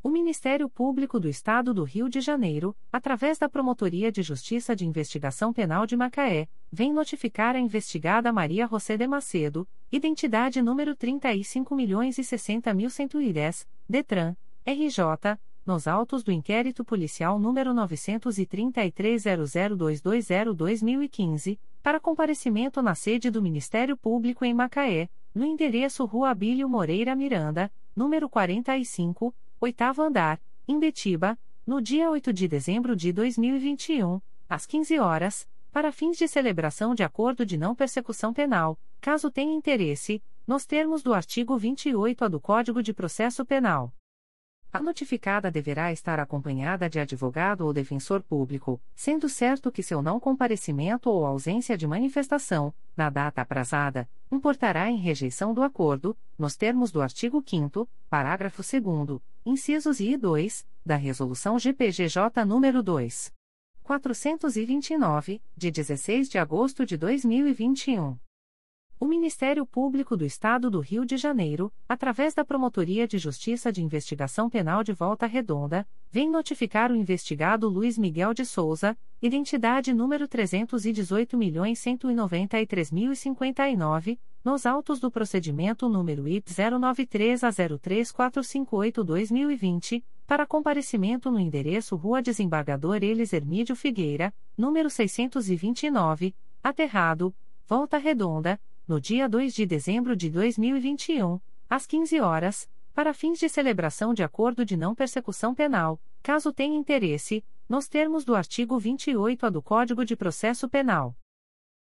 O Ministério Público do Estado do Rio de Janeiro, através da Promotoria de Justiça de Investigação Penal de Macaé, vem notificar a investigada Maria José de Macedo, identidade número 35.060.110, DETRAN, RJ, nos autos do inquérito policial número 933.00220-2015, para comparecimento na sede do Ministério Público em Macaé, no endereço Rua Abílio Moreira Miranda, número 45, oitavo andar, em Betiba, no dia 8 de dezembro de 2021, às 15 horas, para fins de celebração de acordo de não persecução penal, caso tenha interesse, nos termos do artigo 28A do Código de Processo Penal. A notificada deverá estar acompanhada de advogado ou defensor público, sendo certo que seu não comparecimento ou ausência de manifestação, na data aprazada, importará em rejeição do acordo, nos termos do artigo 5 parágrafo 2 incisos I e 2, da Resolução GPGJ nº 2. 429, de 16 de agosto de 2021. O Ministério Público do Estado do Rio de Janeiro, através da Promotoria de Justiça de Investigação Penal de Volta Redonda, vem notificar o investigado Luiz Miguel de Souza, identidade número 318.193.059, nos autos do procedimento número IP 093 a 034582-2020, para comparecimento no endereço Rua Desembargador Elis Hermídio Figueira, número 629, Aterrado, Volta Redonda, no dia 2 de dezembro de 2021, às 15 horas, para fins de celebração de acordo de não persecução penal, caso tenha interesse, nos termos do artigo 28A do Código de Processo Penal.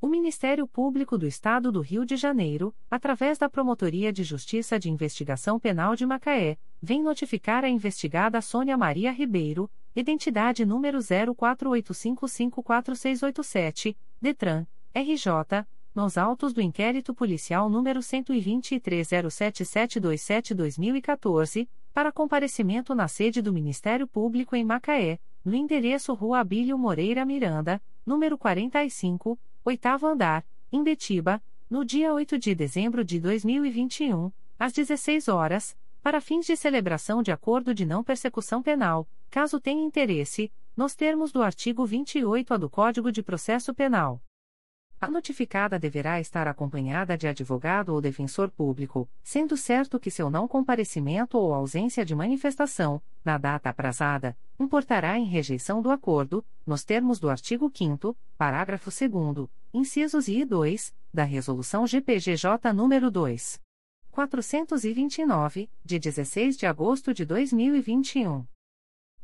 O Ministério Público do Estado do Rio de Janeiro, através da Promotoria de Justiça de Investigação Penal de Macaé, vem notificar a investigada Sônia Maria Ribeiro, identidade número 0485546687, DETRAN, RJ, nos autos do inquérito policial número 12307727-2014, para comparecimento na sede do Ministério Público em Macaé, no endereço Rua Abílio Moreira Miranda, número 45, oitavo andar, em Betiba, no dia 8 de dezembro de 2021, às 16 horas, para fins de celebração de acordo de não persecução penal, caso tenha interesse, nos termos do artigo 28A do Código de Processo Penal. A notificada deverá estar acompanhada de advogado ou defensor público, sendo certo que seu não comparecimento ou ausência de manifestação, na data aprazada, importará em rejeição do acordo, nos termos do artigo 5 parágrafo 2 incisos I e 2, da Resolução GPGJ nº 2. 429, de 16 de agosto de 2021.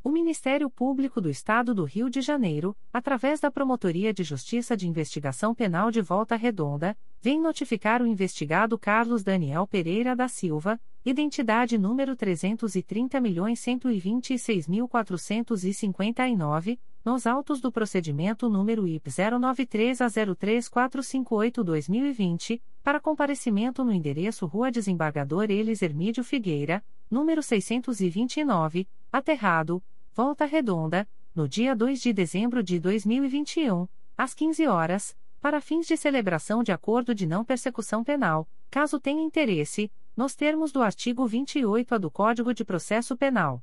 O Ministério Público do Estado do Rio de Janeiro, através da Promotoria de Justiça de Investigação Penal de Volta Redonda, vem notificar o investigado Carlos Daniel Pereira da Silva, identidade número 330.126.459, nos autos do procedimento número IP 093 a 03458-2020, para comparecimento no endereço Rua Desembargador Elis Hermídio Figueira, número 629, Aterrado, Volta Redonda, no dia 2 de dezembro de 2021, às 15 horas, para fins de celebração de acordo de não persecução penal, caso tenha interesse, nos termos do artigo 28A do Código de Processo Penal.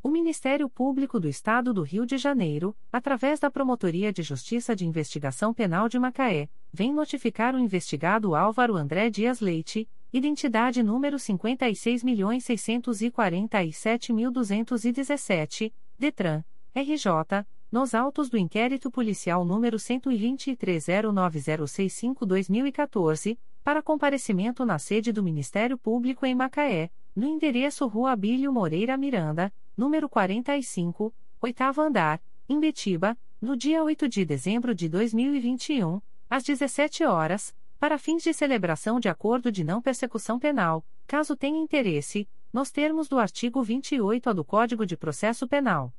O Ministério Público do Estado do Rio de Janeiro, através da Promotoria de Justiça de Investigação Penal de Macaé, vem notificar o investigado Álvaro André Dias Leite, identidade número 56.647.217, DETRAN, RJ, nos autos do inquérito policial número 12309065-2014, para comparecimento na sede do Ministério Público em Macaé, no endereço Rua Abílio Moreira Miranda, número 45, oitavo andar, em Betiba, no dia 8 de dezembro de 2021, às 17 horas, para fins de celebração de acordo de não persecução penal, caso tenha interesse, nos termos do artigo 28A do Código de Processo Penal.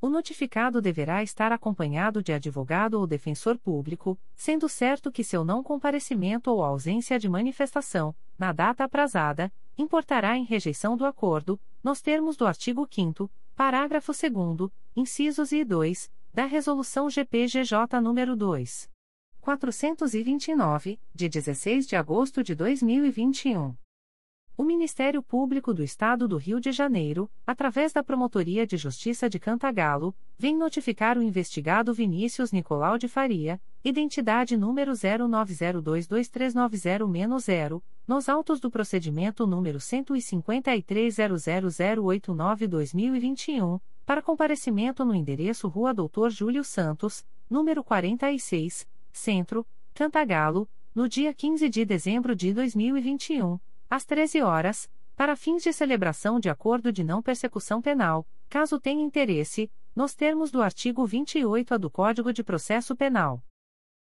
O notificado deverá estar acompanhado de advogado ou defensor público, sendo certo que seu não comparecimento ou ausência de manifestação, na data aprazada, importará em rejeição do acordo, nos termos do artigo 5 parágrafo 2 incisos e 2, da Resolução GPGJ nº 2. 429, de 16 de agosto de 2021. O Ministério Público do Estado do Rio de Janeiro, através da Promotoria de Justiça de Cantagalo, vem notificar o investigado Vinícius Nicolau de Faria, identidade número 09022390-0, nos autos do procedimento número 15300089-2021, para comparecimento no endereço Rua Doutor Júlio Santos, número 46, Centro, Cantagalo, no dia 15 de dezembro de 2021 às 13 horas, para fins de celebração de acordo de não persecução penal, caso tenha interesse, nos termos do artigo 28A do Código de Processo Penal.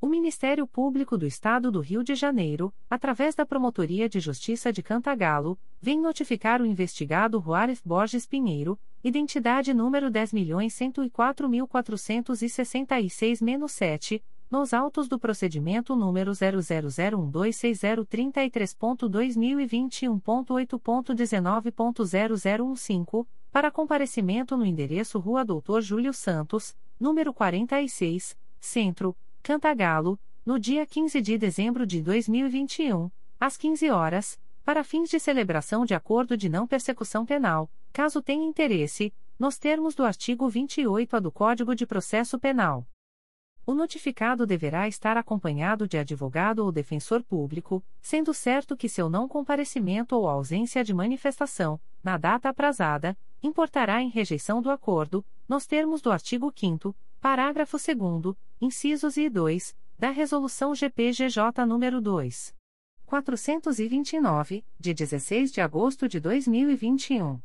O Ministério Público do Estado do Rio de Janeiro, através da Promotoria de Justiça de Cantagalo, vem notificar o investigado Juarez Borges Pinheiro, identidade número 10.104.466-7, nos autos do procedimento número 0001263.2021.8.19.0015, para comparecimento no endereço Rua Doutor Júlio Santos, número 46, Centro, Cantagalo, no dia 15 de dezembro de 2021, às 15 horas, para fins de celebração de acordo de não persecução penal, caso tenha interesse, nos termos do artigo 28A do Código de Processo Penal. O notificado deverá estar acompanhado de advogado ou defensor público, sendo certo que seu não comparecimento ou ausência de manifestação, na data aprazada, importará em rejeição do acordo, nos termos do artigo 5 parágrafo 2 incisos e 2, da Resolução GPGJ nº 2. 429, de 16 de agosto de 2021.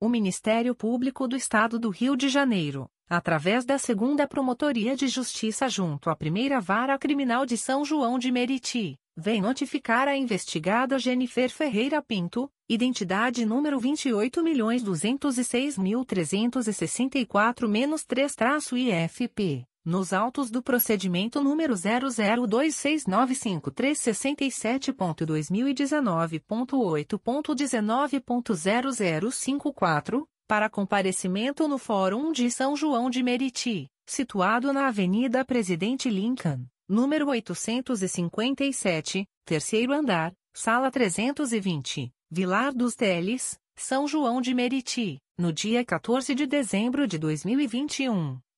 O Ministério Público do Estado do Rio de Janeiro, através da Segunda Promotoria de Justiça junto à Primeira Vara Criminal de São João de Meriti, vem notificar a investigada Jennifer Ferreira Pinto, identidade número 28.206.364-3-IFP nos autos do procedimento número 002695367.2019.8.19.0054, para comparecimento no Fórum de São João de Meriti, situado na Avenida Presidente Lincoln, número 857, terceiro andar, sala 320, Vilar dos Teles, São João de Meriti, no dia 14 de dezembro de 2021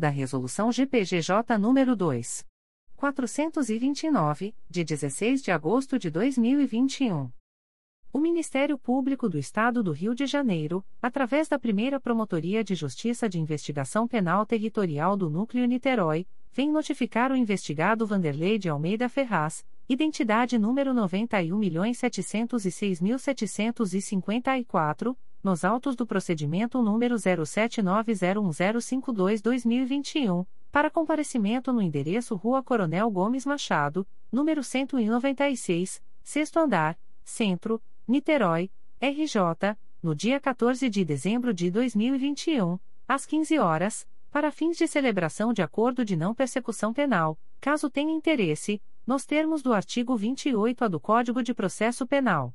da Resolução GPGJ nº 2. 429, de 16 de agosto de 2021. O Ministério Público do Estado do Rio de Janeiro, através da primeira Promotoria de Justiça de Investigação Penal Territorial do Núcleo Niterói, vem notificar o investigado Vanderlei de Almeida Ferraz, identidade número 91.706.754, nos autos do procedimento número 07901052-2021, para comparecimento no endereço Rua Coronel Gomes Machado, número 196, sexto andar, Centro, Niterói, RJ, no dia 14 de dezembro de 2021, às 15 horas, para fins de celebração de acordo de não persecução penal, caso tenha interesse, nos termos do artigo 28-A do Código de Processo Penal.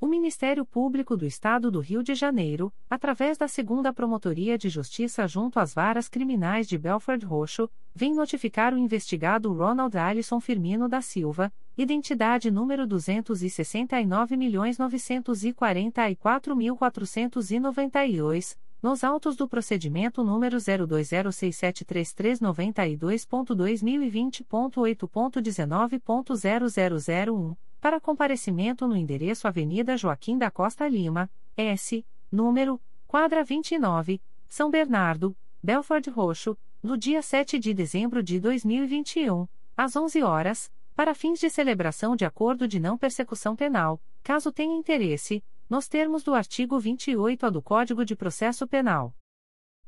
O Ministério Público do Estado do Rio de Janeiro, através da Segunda Promotoria de Justiça junto às Varas Criminais de Belford Roxo, vem notificar o investigado Ronald Alisson Firmino da Silva, identidade número 269.944.492, nos autos do procedimento número 0206733220.2020.8.19.0001 para comparecimento no endereço Avenida Joaquim da Costa Lima, S, número, quadra 29, São Bernardo, Belford Roxo, no dia 7 de dezembro de 2021, às 11 horas, para fins de celebração de acordo de não persecução penal, caso tenha interesse, nos termos do artigo 28-A do Código de Processo Penal.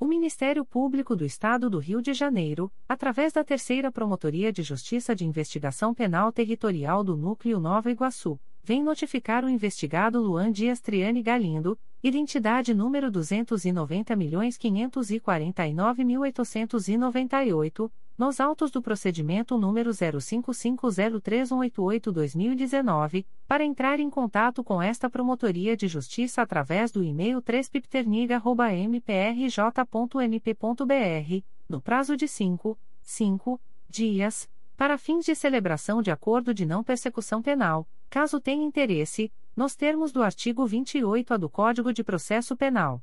O Ministério Público do Estado do Rio de Janeiro, através da Terceira Promotoria de Justiça de Investigação Penal Territorial do Núcleo Nova Iguaçu, vem notificar o investigado Luan Dias Triane Galindo, identidade número 290.549.898, nos autos do procedimento número 05503188-2019, para entrar em contato com esta Promotoria de Justiça através do e-mail 3pipterniga.mprj.mp.br, no prazo de 5, 5 dias, para fins de celebração de acordo de não persecução penal, caso tenha interesse, nos termos do artigo 28-A do Código de Processo Penal.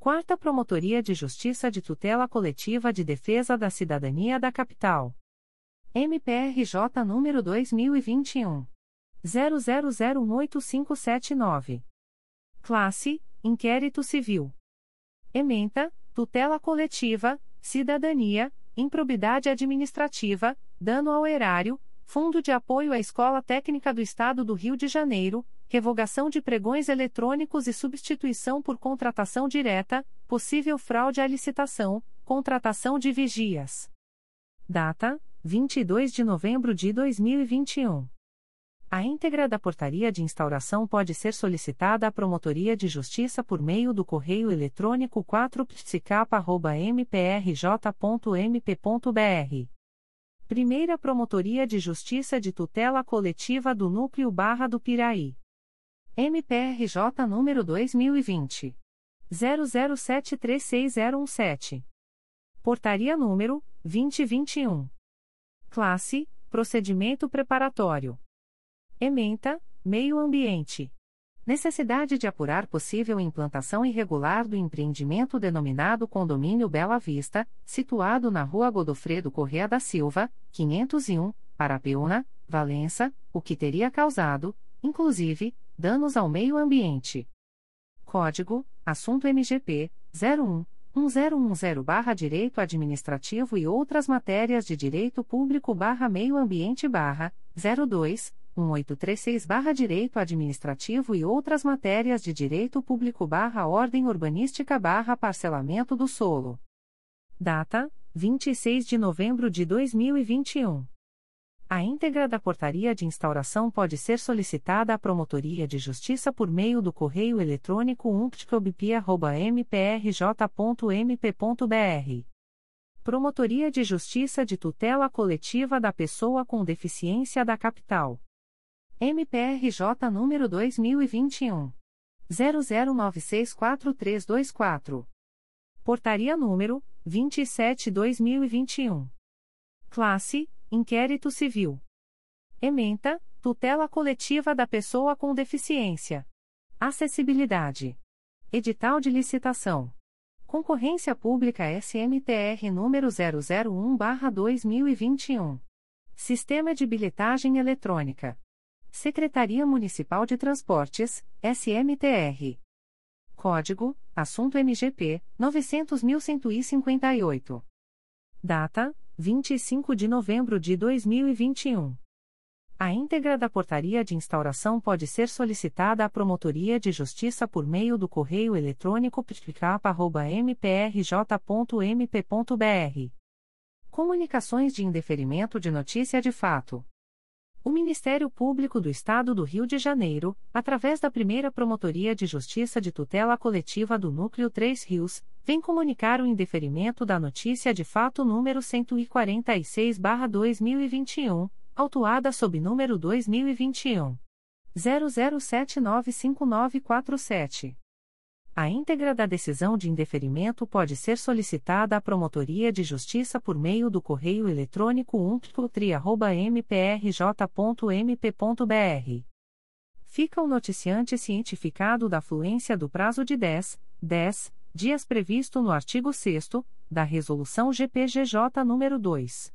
Quarta Promotoria de Justiça de Tutela Coletiva de Defesa da Cidadania da Capital. MPRJ número 2021 00018579. Classe: Inquérito Civil. Ementa: Tutela Coletiva, Cidadania, Improbidade Administrativa, Dano ao Erário, Fundo de Apoio à Escola Técnica do Estado do Rio de Janeiro, Revogação de pregões eletrônicos e substituição por contratação direta, possível fraude à licitação, contratação de vigias. Data: 22 de novembro de 2021. A íntegra da portaria de instauração pode ser solicitada à Promotoria de Justiça por meio do correio eletrônico 4psicapa.mprj.mp.br. Primeira Promotoria de Justiça de Tutela Coletiva do Núcleo Barra do Piraí. MPRJ número 2020. 00736017. Portaria número 2021. Classe: Procedimento preparatório. Ementa: Meio Ambiente. Necessidade de apurar possível implantação irregular do empreendimento denominado Condomínio Bela Vista, situado na Rua Godofredo Correa da Silva, 501, Parapeuna, Valença, o que teria causado, inclusive, danos ao meio ambiente. Código: Assunto MGP 01 1010 Direito Administrativo e outras matérias de Direito Público Meio Ambiente 02 1836 Direito Administrativo e outras matérias de Direito Público Ordem Urbanística Parcelamento do Solo. Data: 26 de novembro de 2021. A íntegra da portaria de instauração pode ser solicitada à Promotoria de Justiça por meio do correio eletrônico umptcobipi.mprj.mp.br. Promotoria de Justiça de Tutela Coletiva da Pessoa com Deficiência da Capital. MPRJ número 2021 00964324. Portaria número 27/2021. Classe: Inquérito Civil. Ementa: Tutela coletiva da pessoa com deficiência. Acessibilidade. Edital de licitação. Concorrência Pública SMTR número 001/2021. Sistema de bilhetagem eletrônica. Secretaria Municipal de Transportes, SMTR. Código: Assunto MGP 900.158. Data: 25 de novembro de 2021. A íntegra da portaria de instauração pode ser solicitada à Promotoria de Justiça por meio do correio eletrônico ptcap.mprj.mp.br. Comunicações de indeferimento de notícia de fato. O Ministério Público do Estado do Rio de Janeiro, através da primeira Promotoria de Justiça de Tutela Coletiva do Núcleo 3 Rios, vem comunicar o indeferimento da notícia de fato número 146-2021, autuada sob número 2021. 00795947. A íntegra da decisão de indeferimento pode ser solicitada à Promotoria de Justiça por meio do correio eletrônico umptri.mprj.mp.br. Fica o noticiante cientificado da fluência do prazo de 10, 10 dias previsto no artigo 6 da Resolução GPGJ nº 2.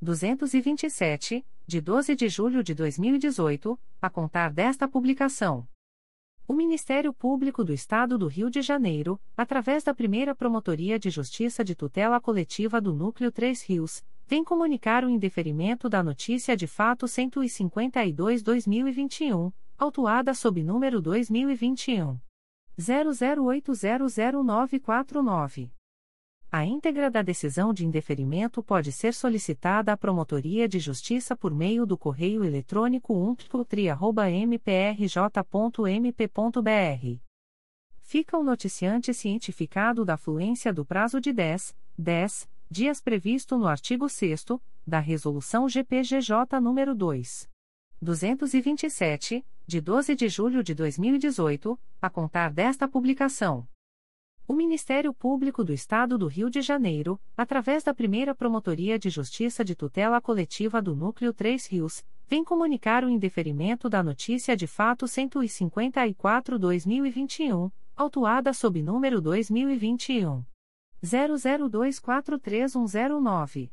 227, de 12 de julho de 2018, a contar desta publicação. O Ministério Público do Estado do Rio de Janeiro, através da primeira Promotoria de Justiça de Tutela Coletiva do Núcleo 3 Rios, vem comunicar o indeferimento da notícia de fato 152-2021, autuada sob número 2021. 00800949. A íntegra da decisão de indeferimento pode ser solicitada à Promotoria de Justiça por meio do correio eletrônico umptri.mprj.mp.br. Fica o noticiante cientificado da fluência do prazo de 10, 10 dias previsto no artigo 6 da Resolução GPGJ nº 2. 227, de 12 de julho de 2018, a contar desta publicação. O Ministério Público do Estado do Rio de Janeiro, através da primeira Promotoria de Justiça de Tutela Coletiva do Núcleo 3 Rios, vem comunicar o indeferimento da notícia de fato 154-2021, autuada sob número 2021. 00243109.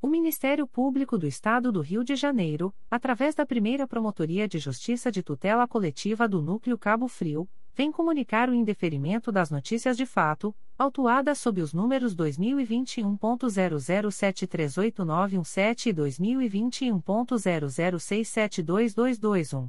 O Ministério Público do Estado do Rio de Janeiro, através da primeira Promotoria de Justiça de Tutela Coletiva do Núcleo Cabo Frio, vem comunicar o indeferimento das notícias de fato, autuadas sob os números 2021.00738917 e 2021.00672221.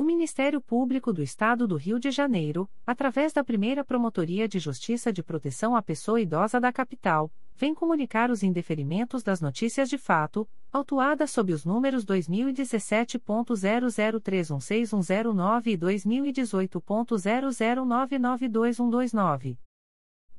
O Ministério Público do Estado do Rio de Janeiro, através da primeira Promotoria de Justiça de Proteção à Pessoa Idosa da Capital, vem comunicar os indeferimentos das notícias de fato, autuadas sob os números 2017.00316109 e 2018.00992129.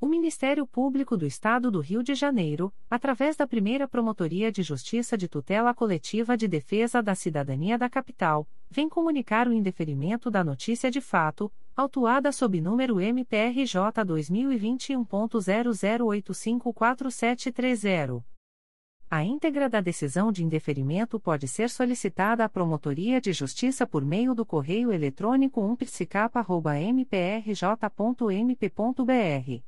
O Ministério Público do Estado do Rio de Janeiro, através da primeira Promotoria de Justiça de Tutela Coletiva de Defesa da Cidadania da Capital, vem comunicar o indeferimento da notícia de fato, autuada sob número MPRJ 2021.00854730. A íntegra da decisão de indeferimento pode ser solicitada à Promotoria de Justiça por meio do correio eletrônico umpsicapa.mprj.mp.br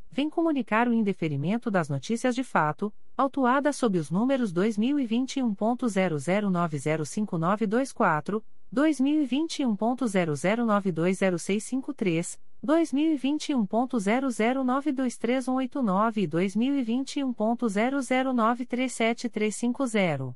vem comunicar o indeferimento das notícias de fato, autuadas sob os números 2021.00905924, 2021.00920653, 2021.00923189 e 2021.00937350.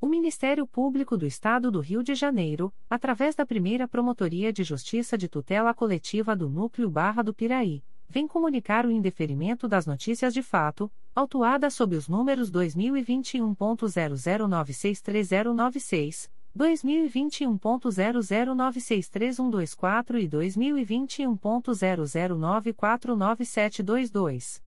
O Ministério Público do Estado do Rio de Janeiro, através da primeira Promotoria de Justiça de Tutela Coletiva do Núcleo Barra do Piraí, vem comunicar o indeferimento das notícias de fato, autuadas sob os números 2021.00963096, 2021.00963124 e 2021.00949722.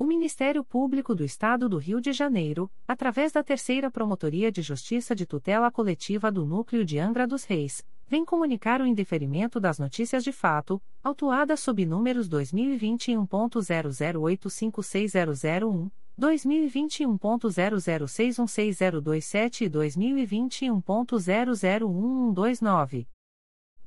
O Ministério Público do Estado do Rio de Janeiro, através da Terceira Promotoria de Justiça de Tutela Coletiva do Núcleo de Angra dos Reis, vem comunicar o indeferimento das notícias de fato, autuadas sob números 2021.00856001, 2021.00616027 e 2021.001129.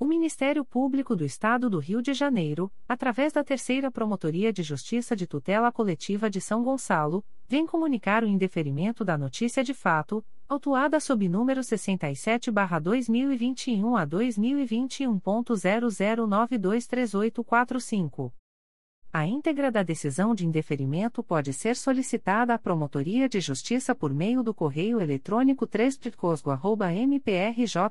O Ministério Público do Estado do Rio de Janeiro, através da Terceira Promotoria de Justiça de Tutela Coletiva de São Gonçalo, vem comunicar o indeferimento da notícia de fato, autuada sob número 67-2021 a 2021.00923845. A íntegra da decisão de indeferimento pode ser solicitada à Promotoria de Justiça por meio do correio eletrônico 3 mprj.mp.br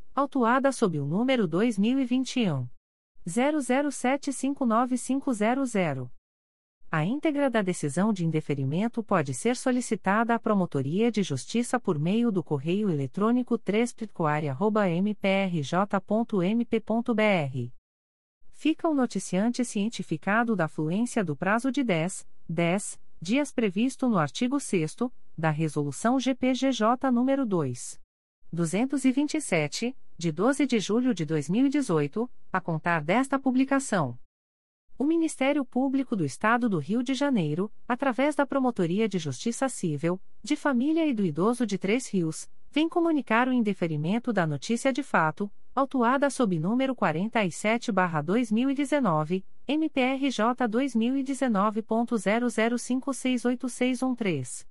autuada sob o número 2021 00759500. A íntegra da decisão de indeferimento pode ser solicitada à Promotoria de Justiça por meio do correio eletrônico 3 mprj.mp.br fica o noticiante cientificado da fluência do prazo de 10, 10 dias previsto no artigo 6 da Resolução GPGJ nº 2. 227, de 12 de julho de 2018, a contar desta publicação. O Ministério Público do Estado do Rio de Janeiro, através da Promotoria de Justiça Civil, de Família e do Idoso de Três Rios, vem comunicar o indeferimento da notícia de fato, autuada sob número 47-2019, MPRJ 2019.00568613.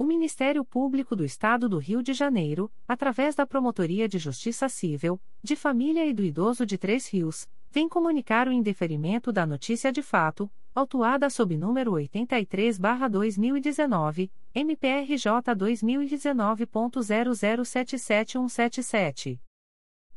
O Ministério Público do Estado do Rio de Janeiro, através da Promotoria de Justiça Civil, de Família e do Idoso de Três Rios, vem comunicar o indeferimento da notícia de fato, autuada sob número 83-2019, MPRJ 2019.007777.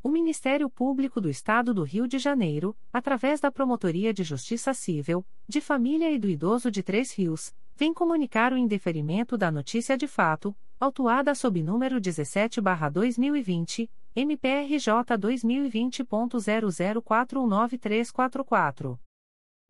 O Ministério Público do Estado do Rio de Janeiro, através da Promotoria de Justiça Civil, de Família e do Idoso de Três Rios, vem comunicar o indeferimento da notícia de fato, autuada sob número 17-2020, MPRJ 2020.00419344.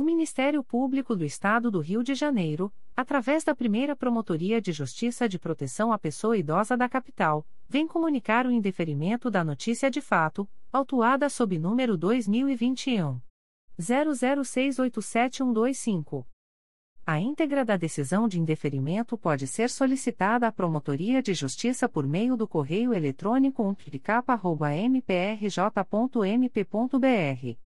O Ministério Público do Estado do Rio de Janeiro, através da primeira Promotoria de Justiça de Proteção à Pessoa Idosa da Capital, vem comunicar o indeferimento da notícia de fato, autuada sob número 2021. 00687125. A íntegra da decisão de indeferimento pode ser solicitada à Promotoria de Justiça por meio do correio eletrônico umplicapa.mprj.mp.br.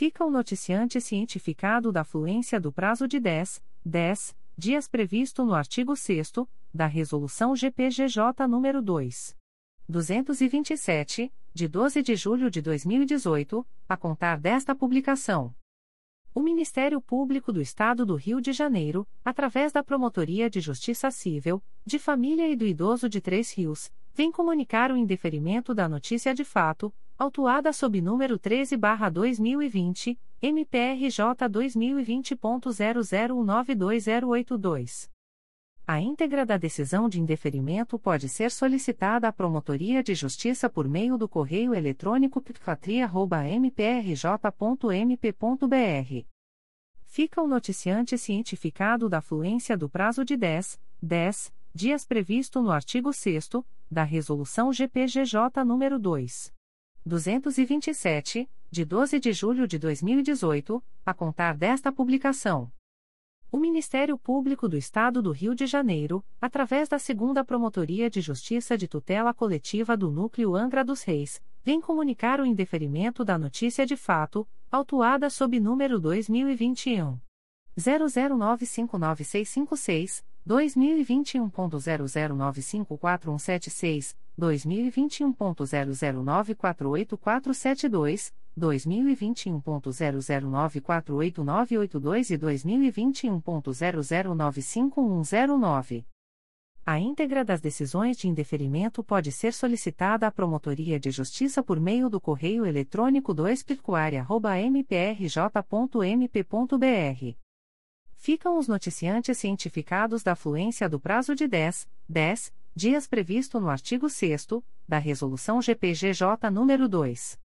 Fica o noticiante cientificado da fluência do prazo de 10, 10 dias previsto no artigo 6 da Resolução GPGJ nº 2. 227, de 12 de julho de 2018, a contar desta publicação. O Ministério Público do Estado do Rio de Janeiro, através da Promotoria de Justiça Civil, de Família e do Idoso de Três Rios, vem comunicar o indeferimento da notícia de fato, autuada sob número 13-2020, MPRJ 2020.00192082. A íntegra da decisão de indeferimento pode ser solicitada à Promotoria de Justiça por meio do correio eletrônico picfatria.mprj.mp.br. Fica o noticiante cientificado da fluência do prazo de 10, 10 dias previsto no artigo 6 da Resolução GPGJ nº 2. 227, de 12 de julho de 2018, a contar desta publicação. O Ministério Público do Estado do Rio de Janeiro, através da Segunda Promotoria de Justiça de Tutela Coletiva do Núcleo Angra dos Reis, vem comunicar o indeferimento da notícia de fato, autuada sob número 2021 00959656, 2021.00954176, 2021.00948472, 2021.00948982 e 2021.00951109. A íntegra das decisões de indeferimento pode ser solicitada à Promotoria de Justiça por meio do correio eletrônico 2 mprj.mp.br. Ficam os noticiantes cientificados da fluência do prazo de 10, 10 dias previsto no artigo 6 da Resolução GPGJ nº 2.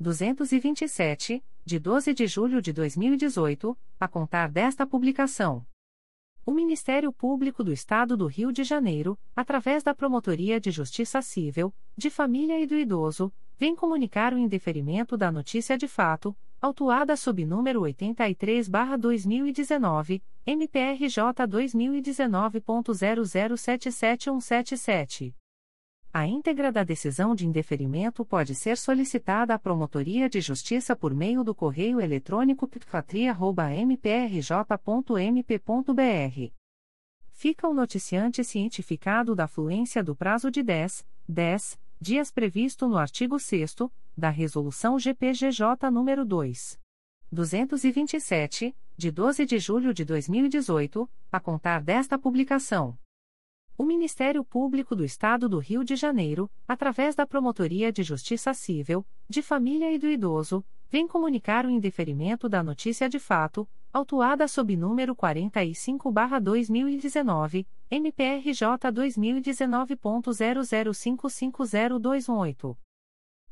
227, de 12 de julho de 2018, a contar desta publicação. O Ministério Público do Estado do Rio de Janeiro, através da Promotoria de Justiça Civil, de Família e do Idoso, vem comunicar o indeferimento da notícia de fato, autuada sob número 83-2019, MPRJ 2019.00777177. A íntegra da decisão de indeferimento pode ser solicitada à Promotoria de Justiça por meio do correio eletrônico picfatria.mprj.mp.br. Fica o noticiante cientificado da fluência do prazo de 10, 10 dias previsto no artigo 6 da Resolução GPGJ nº 2. 227, de 12 de julho de 2018, a contar desta publicação. O Ministério Público do Estado do Rio de Janeiro, através da Promotoria de Justiça Civil, de Família e do Idoso, vem comunicar o indeferimento da notícia de fato, autuada sob número 45-2019, MPRJ 2019.00550218.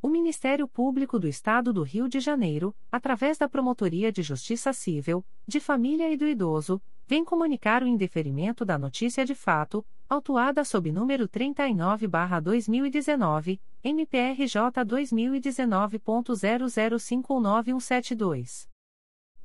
O Ministério Público do Estado do Rio de Janeiro, através da Promotoria de Justiça Civil, de Família e do Idoso, vem comunicar o indeferimento da notícia de fato, autuada sob número 39-2019, MPRJ 2019.00519172.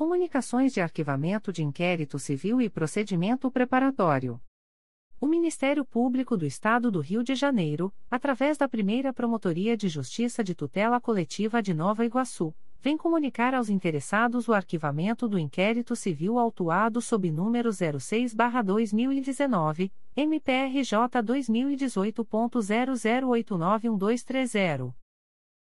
Comunicações de arquivamento de inquérito civil e procedimento preparatório. O Ministério Público do Estado do Rio de Janeiro, através da primeira Promotoria de Justiça de Tutela Coletiva de Nova Iguaçu, vem comunicar aos interessados o arquivamento do inquérito civil autuado sob número 06-2019, MPRJ 2018.00891230.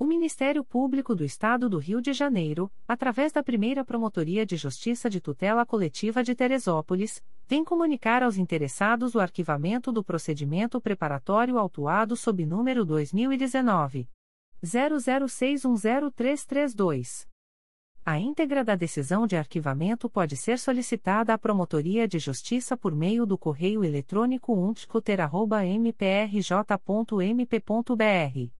O Ministério Público do Estado do Rio de Janeiro, através da primeira Promotoria de Justiça de Tutela Coletiva de Teresópolis, vem comunicar aos interessados o arquivamento do procedimento preparatório autuado sob número 2019. 00610332. A íntegra da decisão de arquivamento pode ser solicitada à Promotoria de Justiça por meio do correio eletrônico umptcoter.mprj.mp.br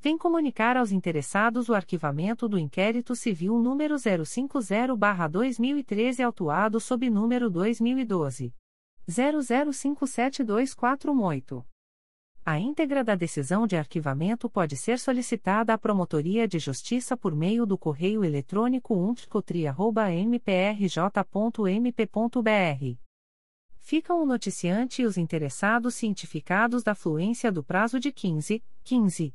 vem comunicar aos interessados o arquivamento do inquérito civil número 050-2013 autuado sob número 2012 00572418. A íntegra da decisão de arquivamento pode ser solicitada à Promotoria de Justiça por meio do correio eletrônico umptcotri.mprj.mp.br. Ficam o noticiante e os interessados cientificados da fluência do prazo de 15, 15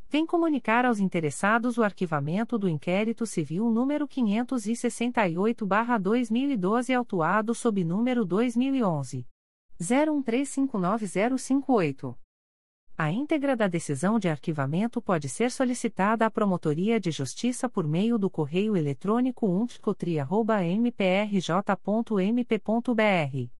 vem comunicar aos interessados o arquivamento do inquérito civil número 568-2012 autuado sob número 2011 01359058. A íntegra da decisão de arquivamento pode ser solicitada à Promotoria de Justiça por meio do correio eletrônico umptcotri.mprj.mp.br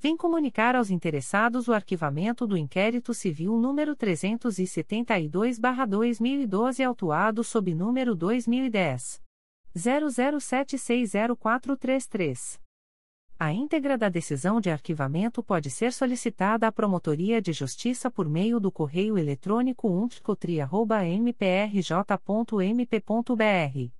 vem comunicar aos interessados o arquivamento do inquérito civil número 372-2012 autuado sob número 2010 00760433. A íntegra da decisão de arquivamento pode ser solicitada à Promotoria de Justiça por meio do correio eletrônico umptcotri.mprj.mp.br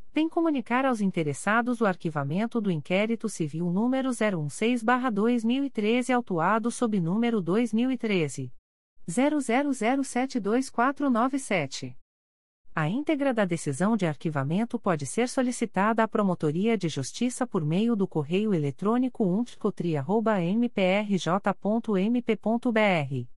vem comunicar aos interessados o arquivamento do inquérito civil número 016-2013 autuado sob número 2013 00072497. A íntegra da decisão de arquivamento pode ser solicitada à Promotoria de Justiça por meio do correio eletrônico umptcotri.mprj.mp.br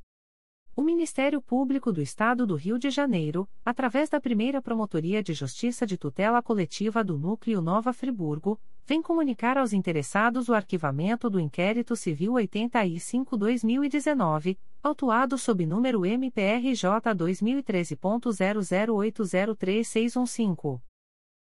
O Ministério Público do Estado do Rio de Janeiro, através da primeira Promotoria de Justiça de Tutela Coletiva do Núcleo Nova Friburgo, vem comunicar aos interessados o arquivamento do inquérito civil 85-2019, autuado sob número MPRJ 2013.00803615.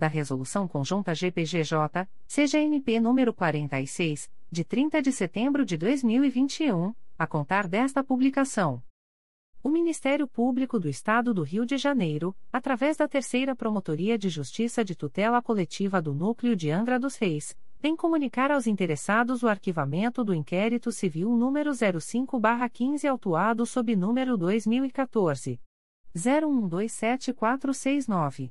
da Resolução Conjunta GPGJ, CGNP número 46, de 30 de setembro de 2021, a contar desta publicação. O Ministério Público do Estado do Rio de Janeiro, através da Terceira Promotoria de Justiça de Tutela Coletiva do Núcleo de Angra dos Reis, vem comunicar aos interessados o arquivamento do inquérito civil número 05/15 autuado sob número 2014 01127469.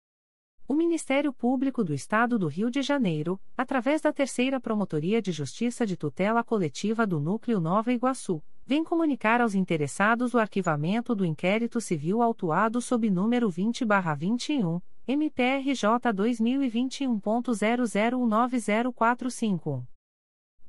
O Ministério Público do Estado do Rio de Janeiro, através da Terceira Promotoria de Justiça de Tutela Coletiva do Núcleo Nova Iguaçu, vem comunicar aos interessados o arquivamento do inquérito civil autuado sob número 20-21, MPRJ 2021.00190451.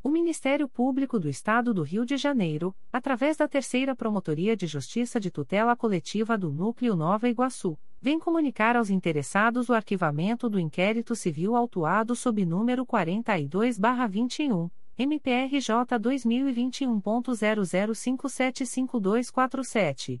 O Ministério Público do Estado do Rio de Janeiro, através da Terceira Promotoria de Justiça de Tutela Coletiva do Núcleo Nova Iguaçu, vem comunicar aos interessados o arquivamento do inquérito civil autuado sob número 42-21, MPRJ 2021.00575247.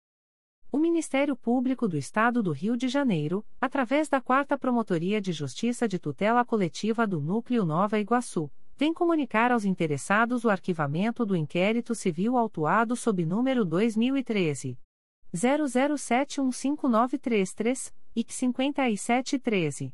O Ministério Público do Estado do Rio de Janeiro, através da Quarta Promotoria de Justiça de Tutela Coletiva do Núcleo Nova Iguaçu, vem comunicar aos interessados o arquivamento do inquérito civil autuado sob número 2013 00715933 e 5713.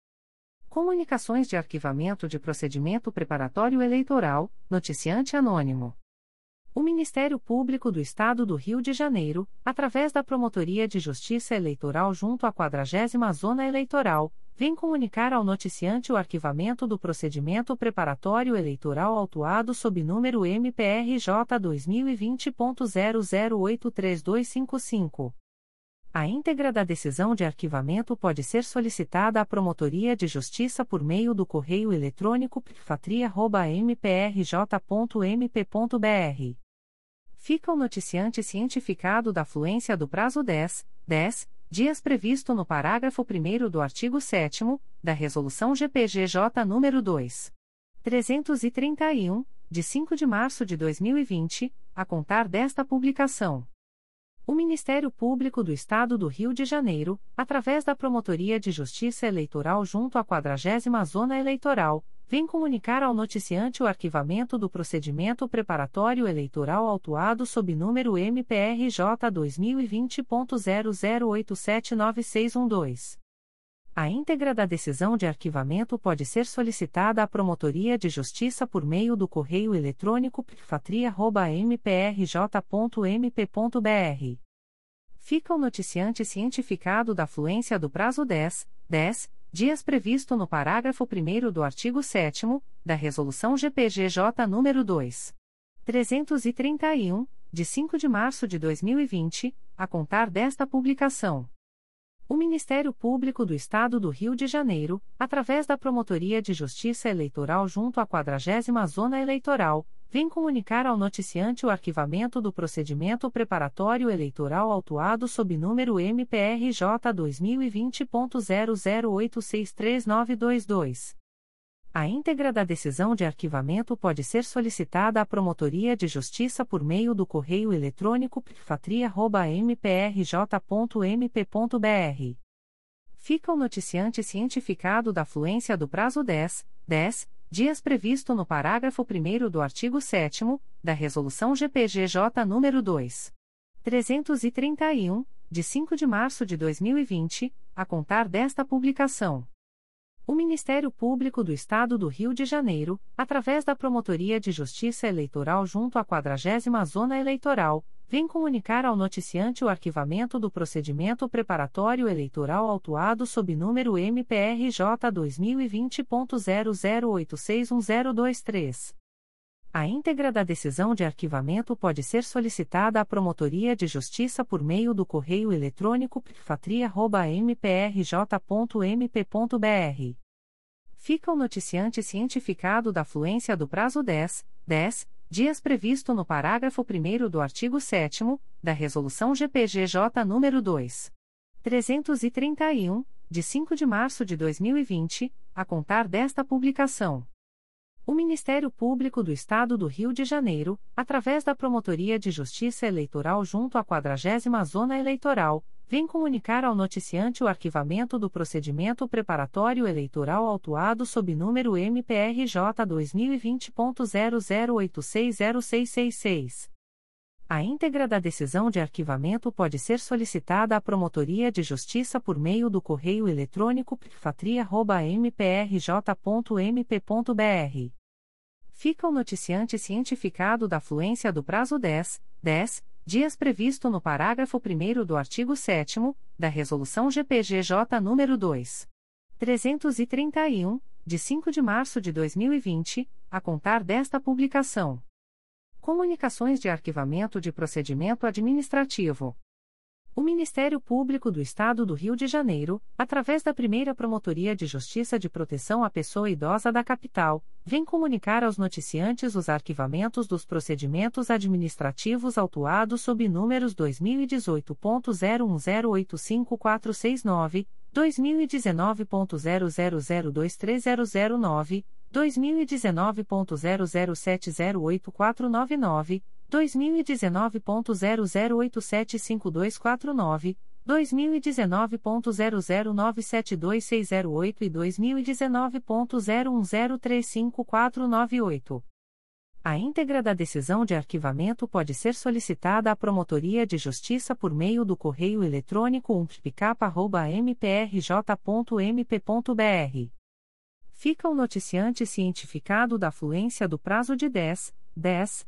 Comunicações de arquivamento de procedimento preparatório eleitoral, noticiante anônimo. O Ministério Público do Estado do Rio de Janeiro, através da Promotoria de Justiça Eleitoral junto à 40 Zona Eleitoral, vem comunicar ao noticiante o arquivamento do procedimento preparatório eleitoral autuado sob número MPRJ 2020.00832555. A íntegra da decisão de arquivamento pode ser solicitada à Promotoria de Justiça por meio do correio eletrônico pfatria.mprj.mp.br. Fica o noticiante cientificado da fluência do prazo 10, 10 dias previsto no parágrafo 1 do artigo 7 da Resolução GPGJ nº 2. 331, de 5 de março de 2020, a contar desta publicação. O Ministério Público do Estado do Rio de Janeiro, através da Promotoria de Justiça Eleitoral junto à 40 Zona Eleitoral, vem comunicar ao noticiante o arquivamento do procedimento preparatório eleitoral autuado sob número MPRJ 2020.00879612. A íntegra da decisão de arquivamento pode ser solicitada à Promotoria de Justiça por meio do correio eletrônico pfatria.mprj.mp.br. Fica o noticiante cientificado da fluência do prazo 10, 10 dias previsto no parágrafo 1 do artigo 7 da Resolução GPGJ nº 2. 331, de 5 de março de 2020, a contar desta publicação. O Ministério Público do Estado do Rio de Janeiro, através da Promotoria de Justiça Eleitoral junto à 40 Zona Eleitoral, vem comunicar ao noticiante o arquivamento do procedimento preparatório eleitoral autuado sob número MPRJ 2020.00863922. A íntegra da decisão de arquivamento pode ser solicitada à Promotoria de Justiça por meio do correio eletrônico pfatria.mprj.mp.br. Fica o noticiante cientificado da fluência do prazo 10, 10 dias previsto no parágrafo 1 do artigo 7 da Resolução GPGJ nº 2. 331, de 5 de março de 2020, a contar desta publicação. O Ministério Público do Estado do Rio de Janeiro, através da Promotoria de Justiça Eleitoral junto à 40 Zona Eleitoral, vem comunicar ao noticiante o arquivamento do procedimento preparatório eleitoral autuado sob número MPRJ 2020.00861023. A íntegra da decisão de arquivamento pode ser solicitada à Promotoria de Justiça por meio do correio eletrônico pfatria.mprj.mp.br. Fica o noticiante cientificado da fluência do prazo 10, 10 dias previsto no parágrafo 1 do artigo 7 da Resolução GPGJ nº 2. 331, de 5 de março de 2020, a contar desta publicação. O Ministério Público do Estado do Rio de Janeiro, através da Promotoria de Justiça Eleitoral junto à 40 Zona Eleitoral, vem comunicar ao noticiante o arquivamento do procedimento preparatório eleitoral autuado sob número MPRJ 2020.00860666. A íntegra da decisão de arquivamento pode ser solicitada à Promotoria de Justiça por meio do correio eletrônico pfatria.mprj.mp.br. Fica o noticiante cientificado da fluência do prazo 10, 10 dias previsto no parágrafo 1 do artigo 7 da Resolução GPGJ nº 2. 331, de 5 de março de 2020, a contar desta publicação. Comunicações de arquivamento de procedimento administrativo. O Ministério Público do Estado do Rio de Janeiro, através da primeira Promotoria de Justiça de Proteção à Pessoa Idosa da Capital, vem comunicar aos noticiantes os arquivamentos dos procedimentos administrativos autuados sob números 2018.01085469, 2019.00023009, 2019.00708499, 2019.00875249, 2019.00972608 e 2019.01035498. A íntegra da decisão de arquivamento pode ser solicitada à Promotoria de Justiça por meio do correio eletrônico umptcap.mprj.mp.br fica o noticiante cientificado da fluência do prazo de 10, 10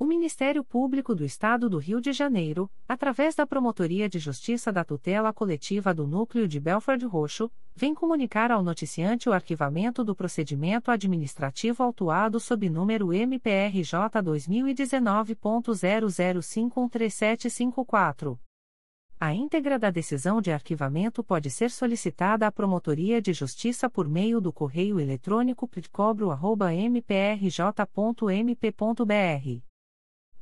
O Ministério Público do Estado do Rio de Janeiro, através da Promotoria de Justiça da Tutela Coletiva do Núcleo de Belford Roxo, vem comunicar ao noticiante o arquivamento do procedimento administrativo autuado sob número MPRJ 2019.00513754. A íntegra da decisão de arquivamento pode ser solicitada à Promotoria de Justiça por meio do correio eletrônico pitcobro.mprj.mp.br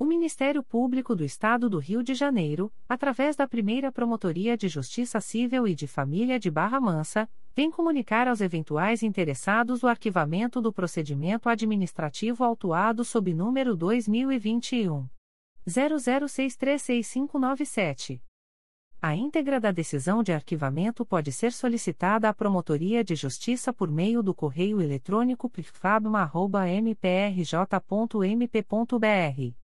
O Ministério Público do Estado do Rio de Janeiro, através da primeira Promotoria de Justiça Civil e de Família de Barra Mansa, vem comunicar aos eventuais interessados o arquivamento do procedimento administrativo autuado sob número 2021. 00636597. A íntegra da decisão de arquivamento pode ser solicitada à Promotoria de Justiça por meio do correio eletrônico pifabma.mprj.mp.br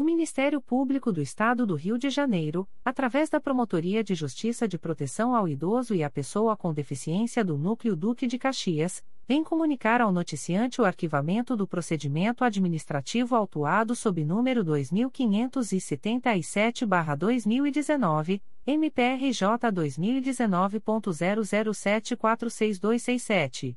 O Ministério Público do Estado do Rio de Janeiro, através da Promotoria de Justiça de Proteção ao Idoso e à Pessoa com Deficiência do Núcleo Duque de Caxias, vem comunicar ao noticiante o arquivamento do procedimento administrativo autuado sob número 2577-2019, MPRJ 2019.00746267.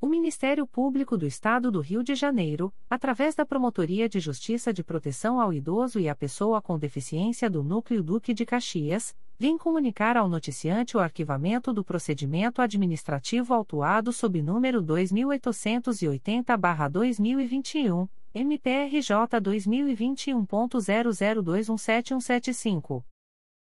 O Ministério Público do Estado do Rio de Janeiro, através da Promotoria de Justiça de Proteção ao Idoso e à Pessoa com Deficiência do Núcleo Duque de Caxias, vem comunicar ao noticiante o arquivamento do procedimento administrativo autuado sob número 2880-2021, MPRJ 2021.00217175.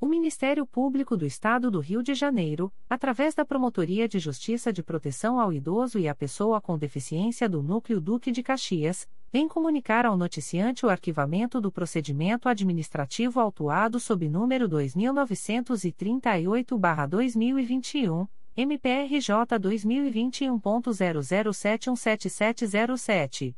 O Ministério Público do Estado do Rio de Janeiro, através da Promotoria de Justiça de Proteção ao Idoso e à Pessoa com Deficiência do Núcleo Duque de Caxias, vem comunicar ao noticiante o arquivamento do procedimento administrativo autuado sob número 2938-2021, MPRJ 2021.00717707.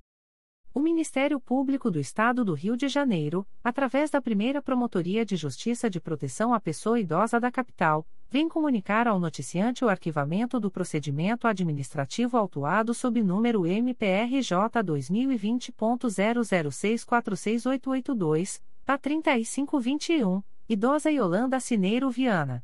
O Ministério Público do Estado do Rio de Janeiro, através da primeira Promotoria de Justiça de Proteção à Pessoa Idosa da Capital, vem comunicar ao noticiante o arquivamento do procedimento administrativo autuado sob número MPRJ 2020.00646882, PA 3521, Idosa Yolanda Cineiro Viana.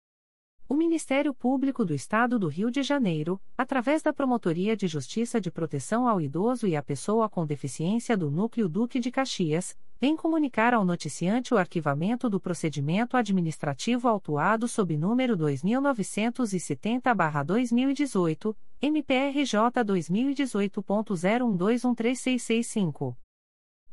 O Ministério Público do Estado do Rio de Janeiro, através da Promotoria de Justiça de Proteção ao Idoso e à Pessoa com Deficiência do Núcleo Duque de Caxias, vem comunicar ao noticiante o arquivamento do procedimento administrativo autuado sob número 2970-2018, MPRJ 2018.01213665.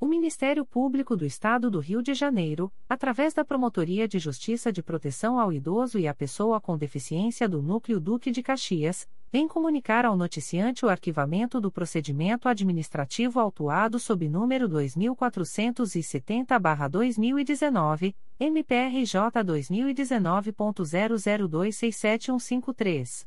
O Ministério Público do Estado do Rio de Janeiro, através da Promotoria de Justiça de Proteção ao Idoso e à Pessoa com Deficiência do Núcleo Duque de Caxias, vem comunicar ao noticiante o arquivamento do procedimento administrativo autuado sob número 2470-2019, MPRJ 2019.00267153.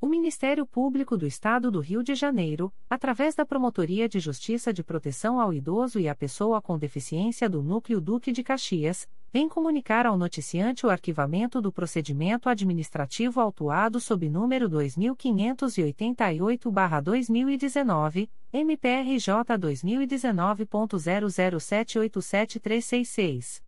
O Ministério Público do Estado do Rio de Janeiro, através da Promotoria de Justiça de Proteção ao Idoso e à Pessoa com Deficiência do Núcleo Duque de Caxias, vem comunicar ao noticiante o arquivamento do procedimento administrativo autuado sob número 2588-2019, MPRJ 2019.00787366.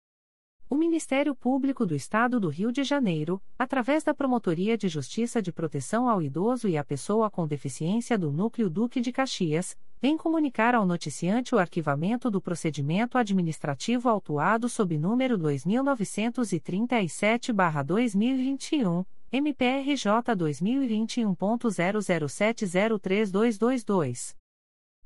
O Ministério Público do Estado do Rio de Janeiro, através da Promotoria de Justiça de Proteção ao Idoso e à Pessoa com Deficiência do Núcleo Duque de Caxias, vem comunicar ao noticiante o arquivamento do procedimento administrativo autuado sob número 2937-2021, MPRJ 2021.00703222.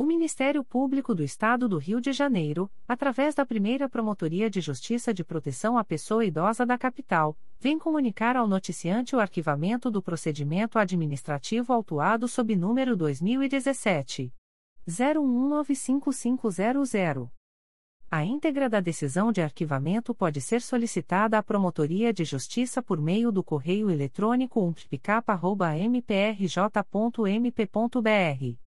O Ministério Público do Estado do Rio de Janeiro, através da primeira Promotoria de Justiça de Proteção à Pessoa Idosa da Capital, vem comunicar ao noticiante o arquivamento do procedimento administrativo autuado sob número 2017. 01195500. A íntegra da decisão de arquivamento pode ser solicitada à Promotoria de Justiça por meio do correio eletrônico umpipicapa.mprj.mp.br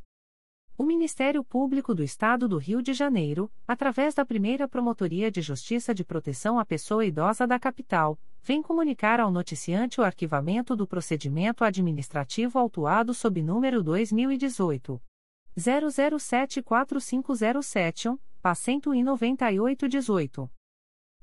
O Ministério Público do Estado do Rio de Janeiro, através da primeira Promotoria de Justiça de Proteção à Pessoa Idosa da Capital, vem comunicar ao noticiante o arquivamento do procedimento administrativo autuado sob número 2018. 00745071, PA 19818.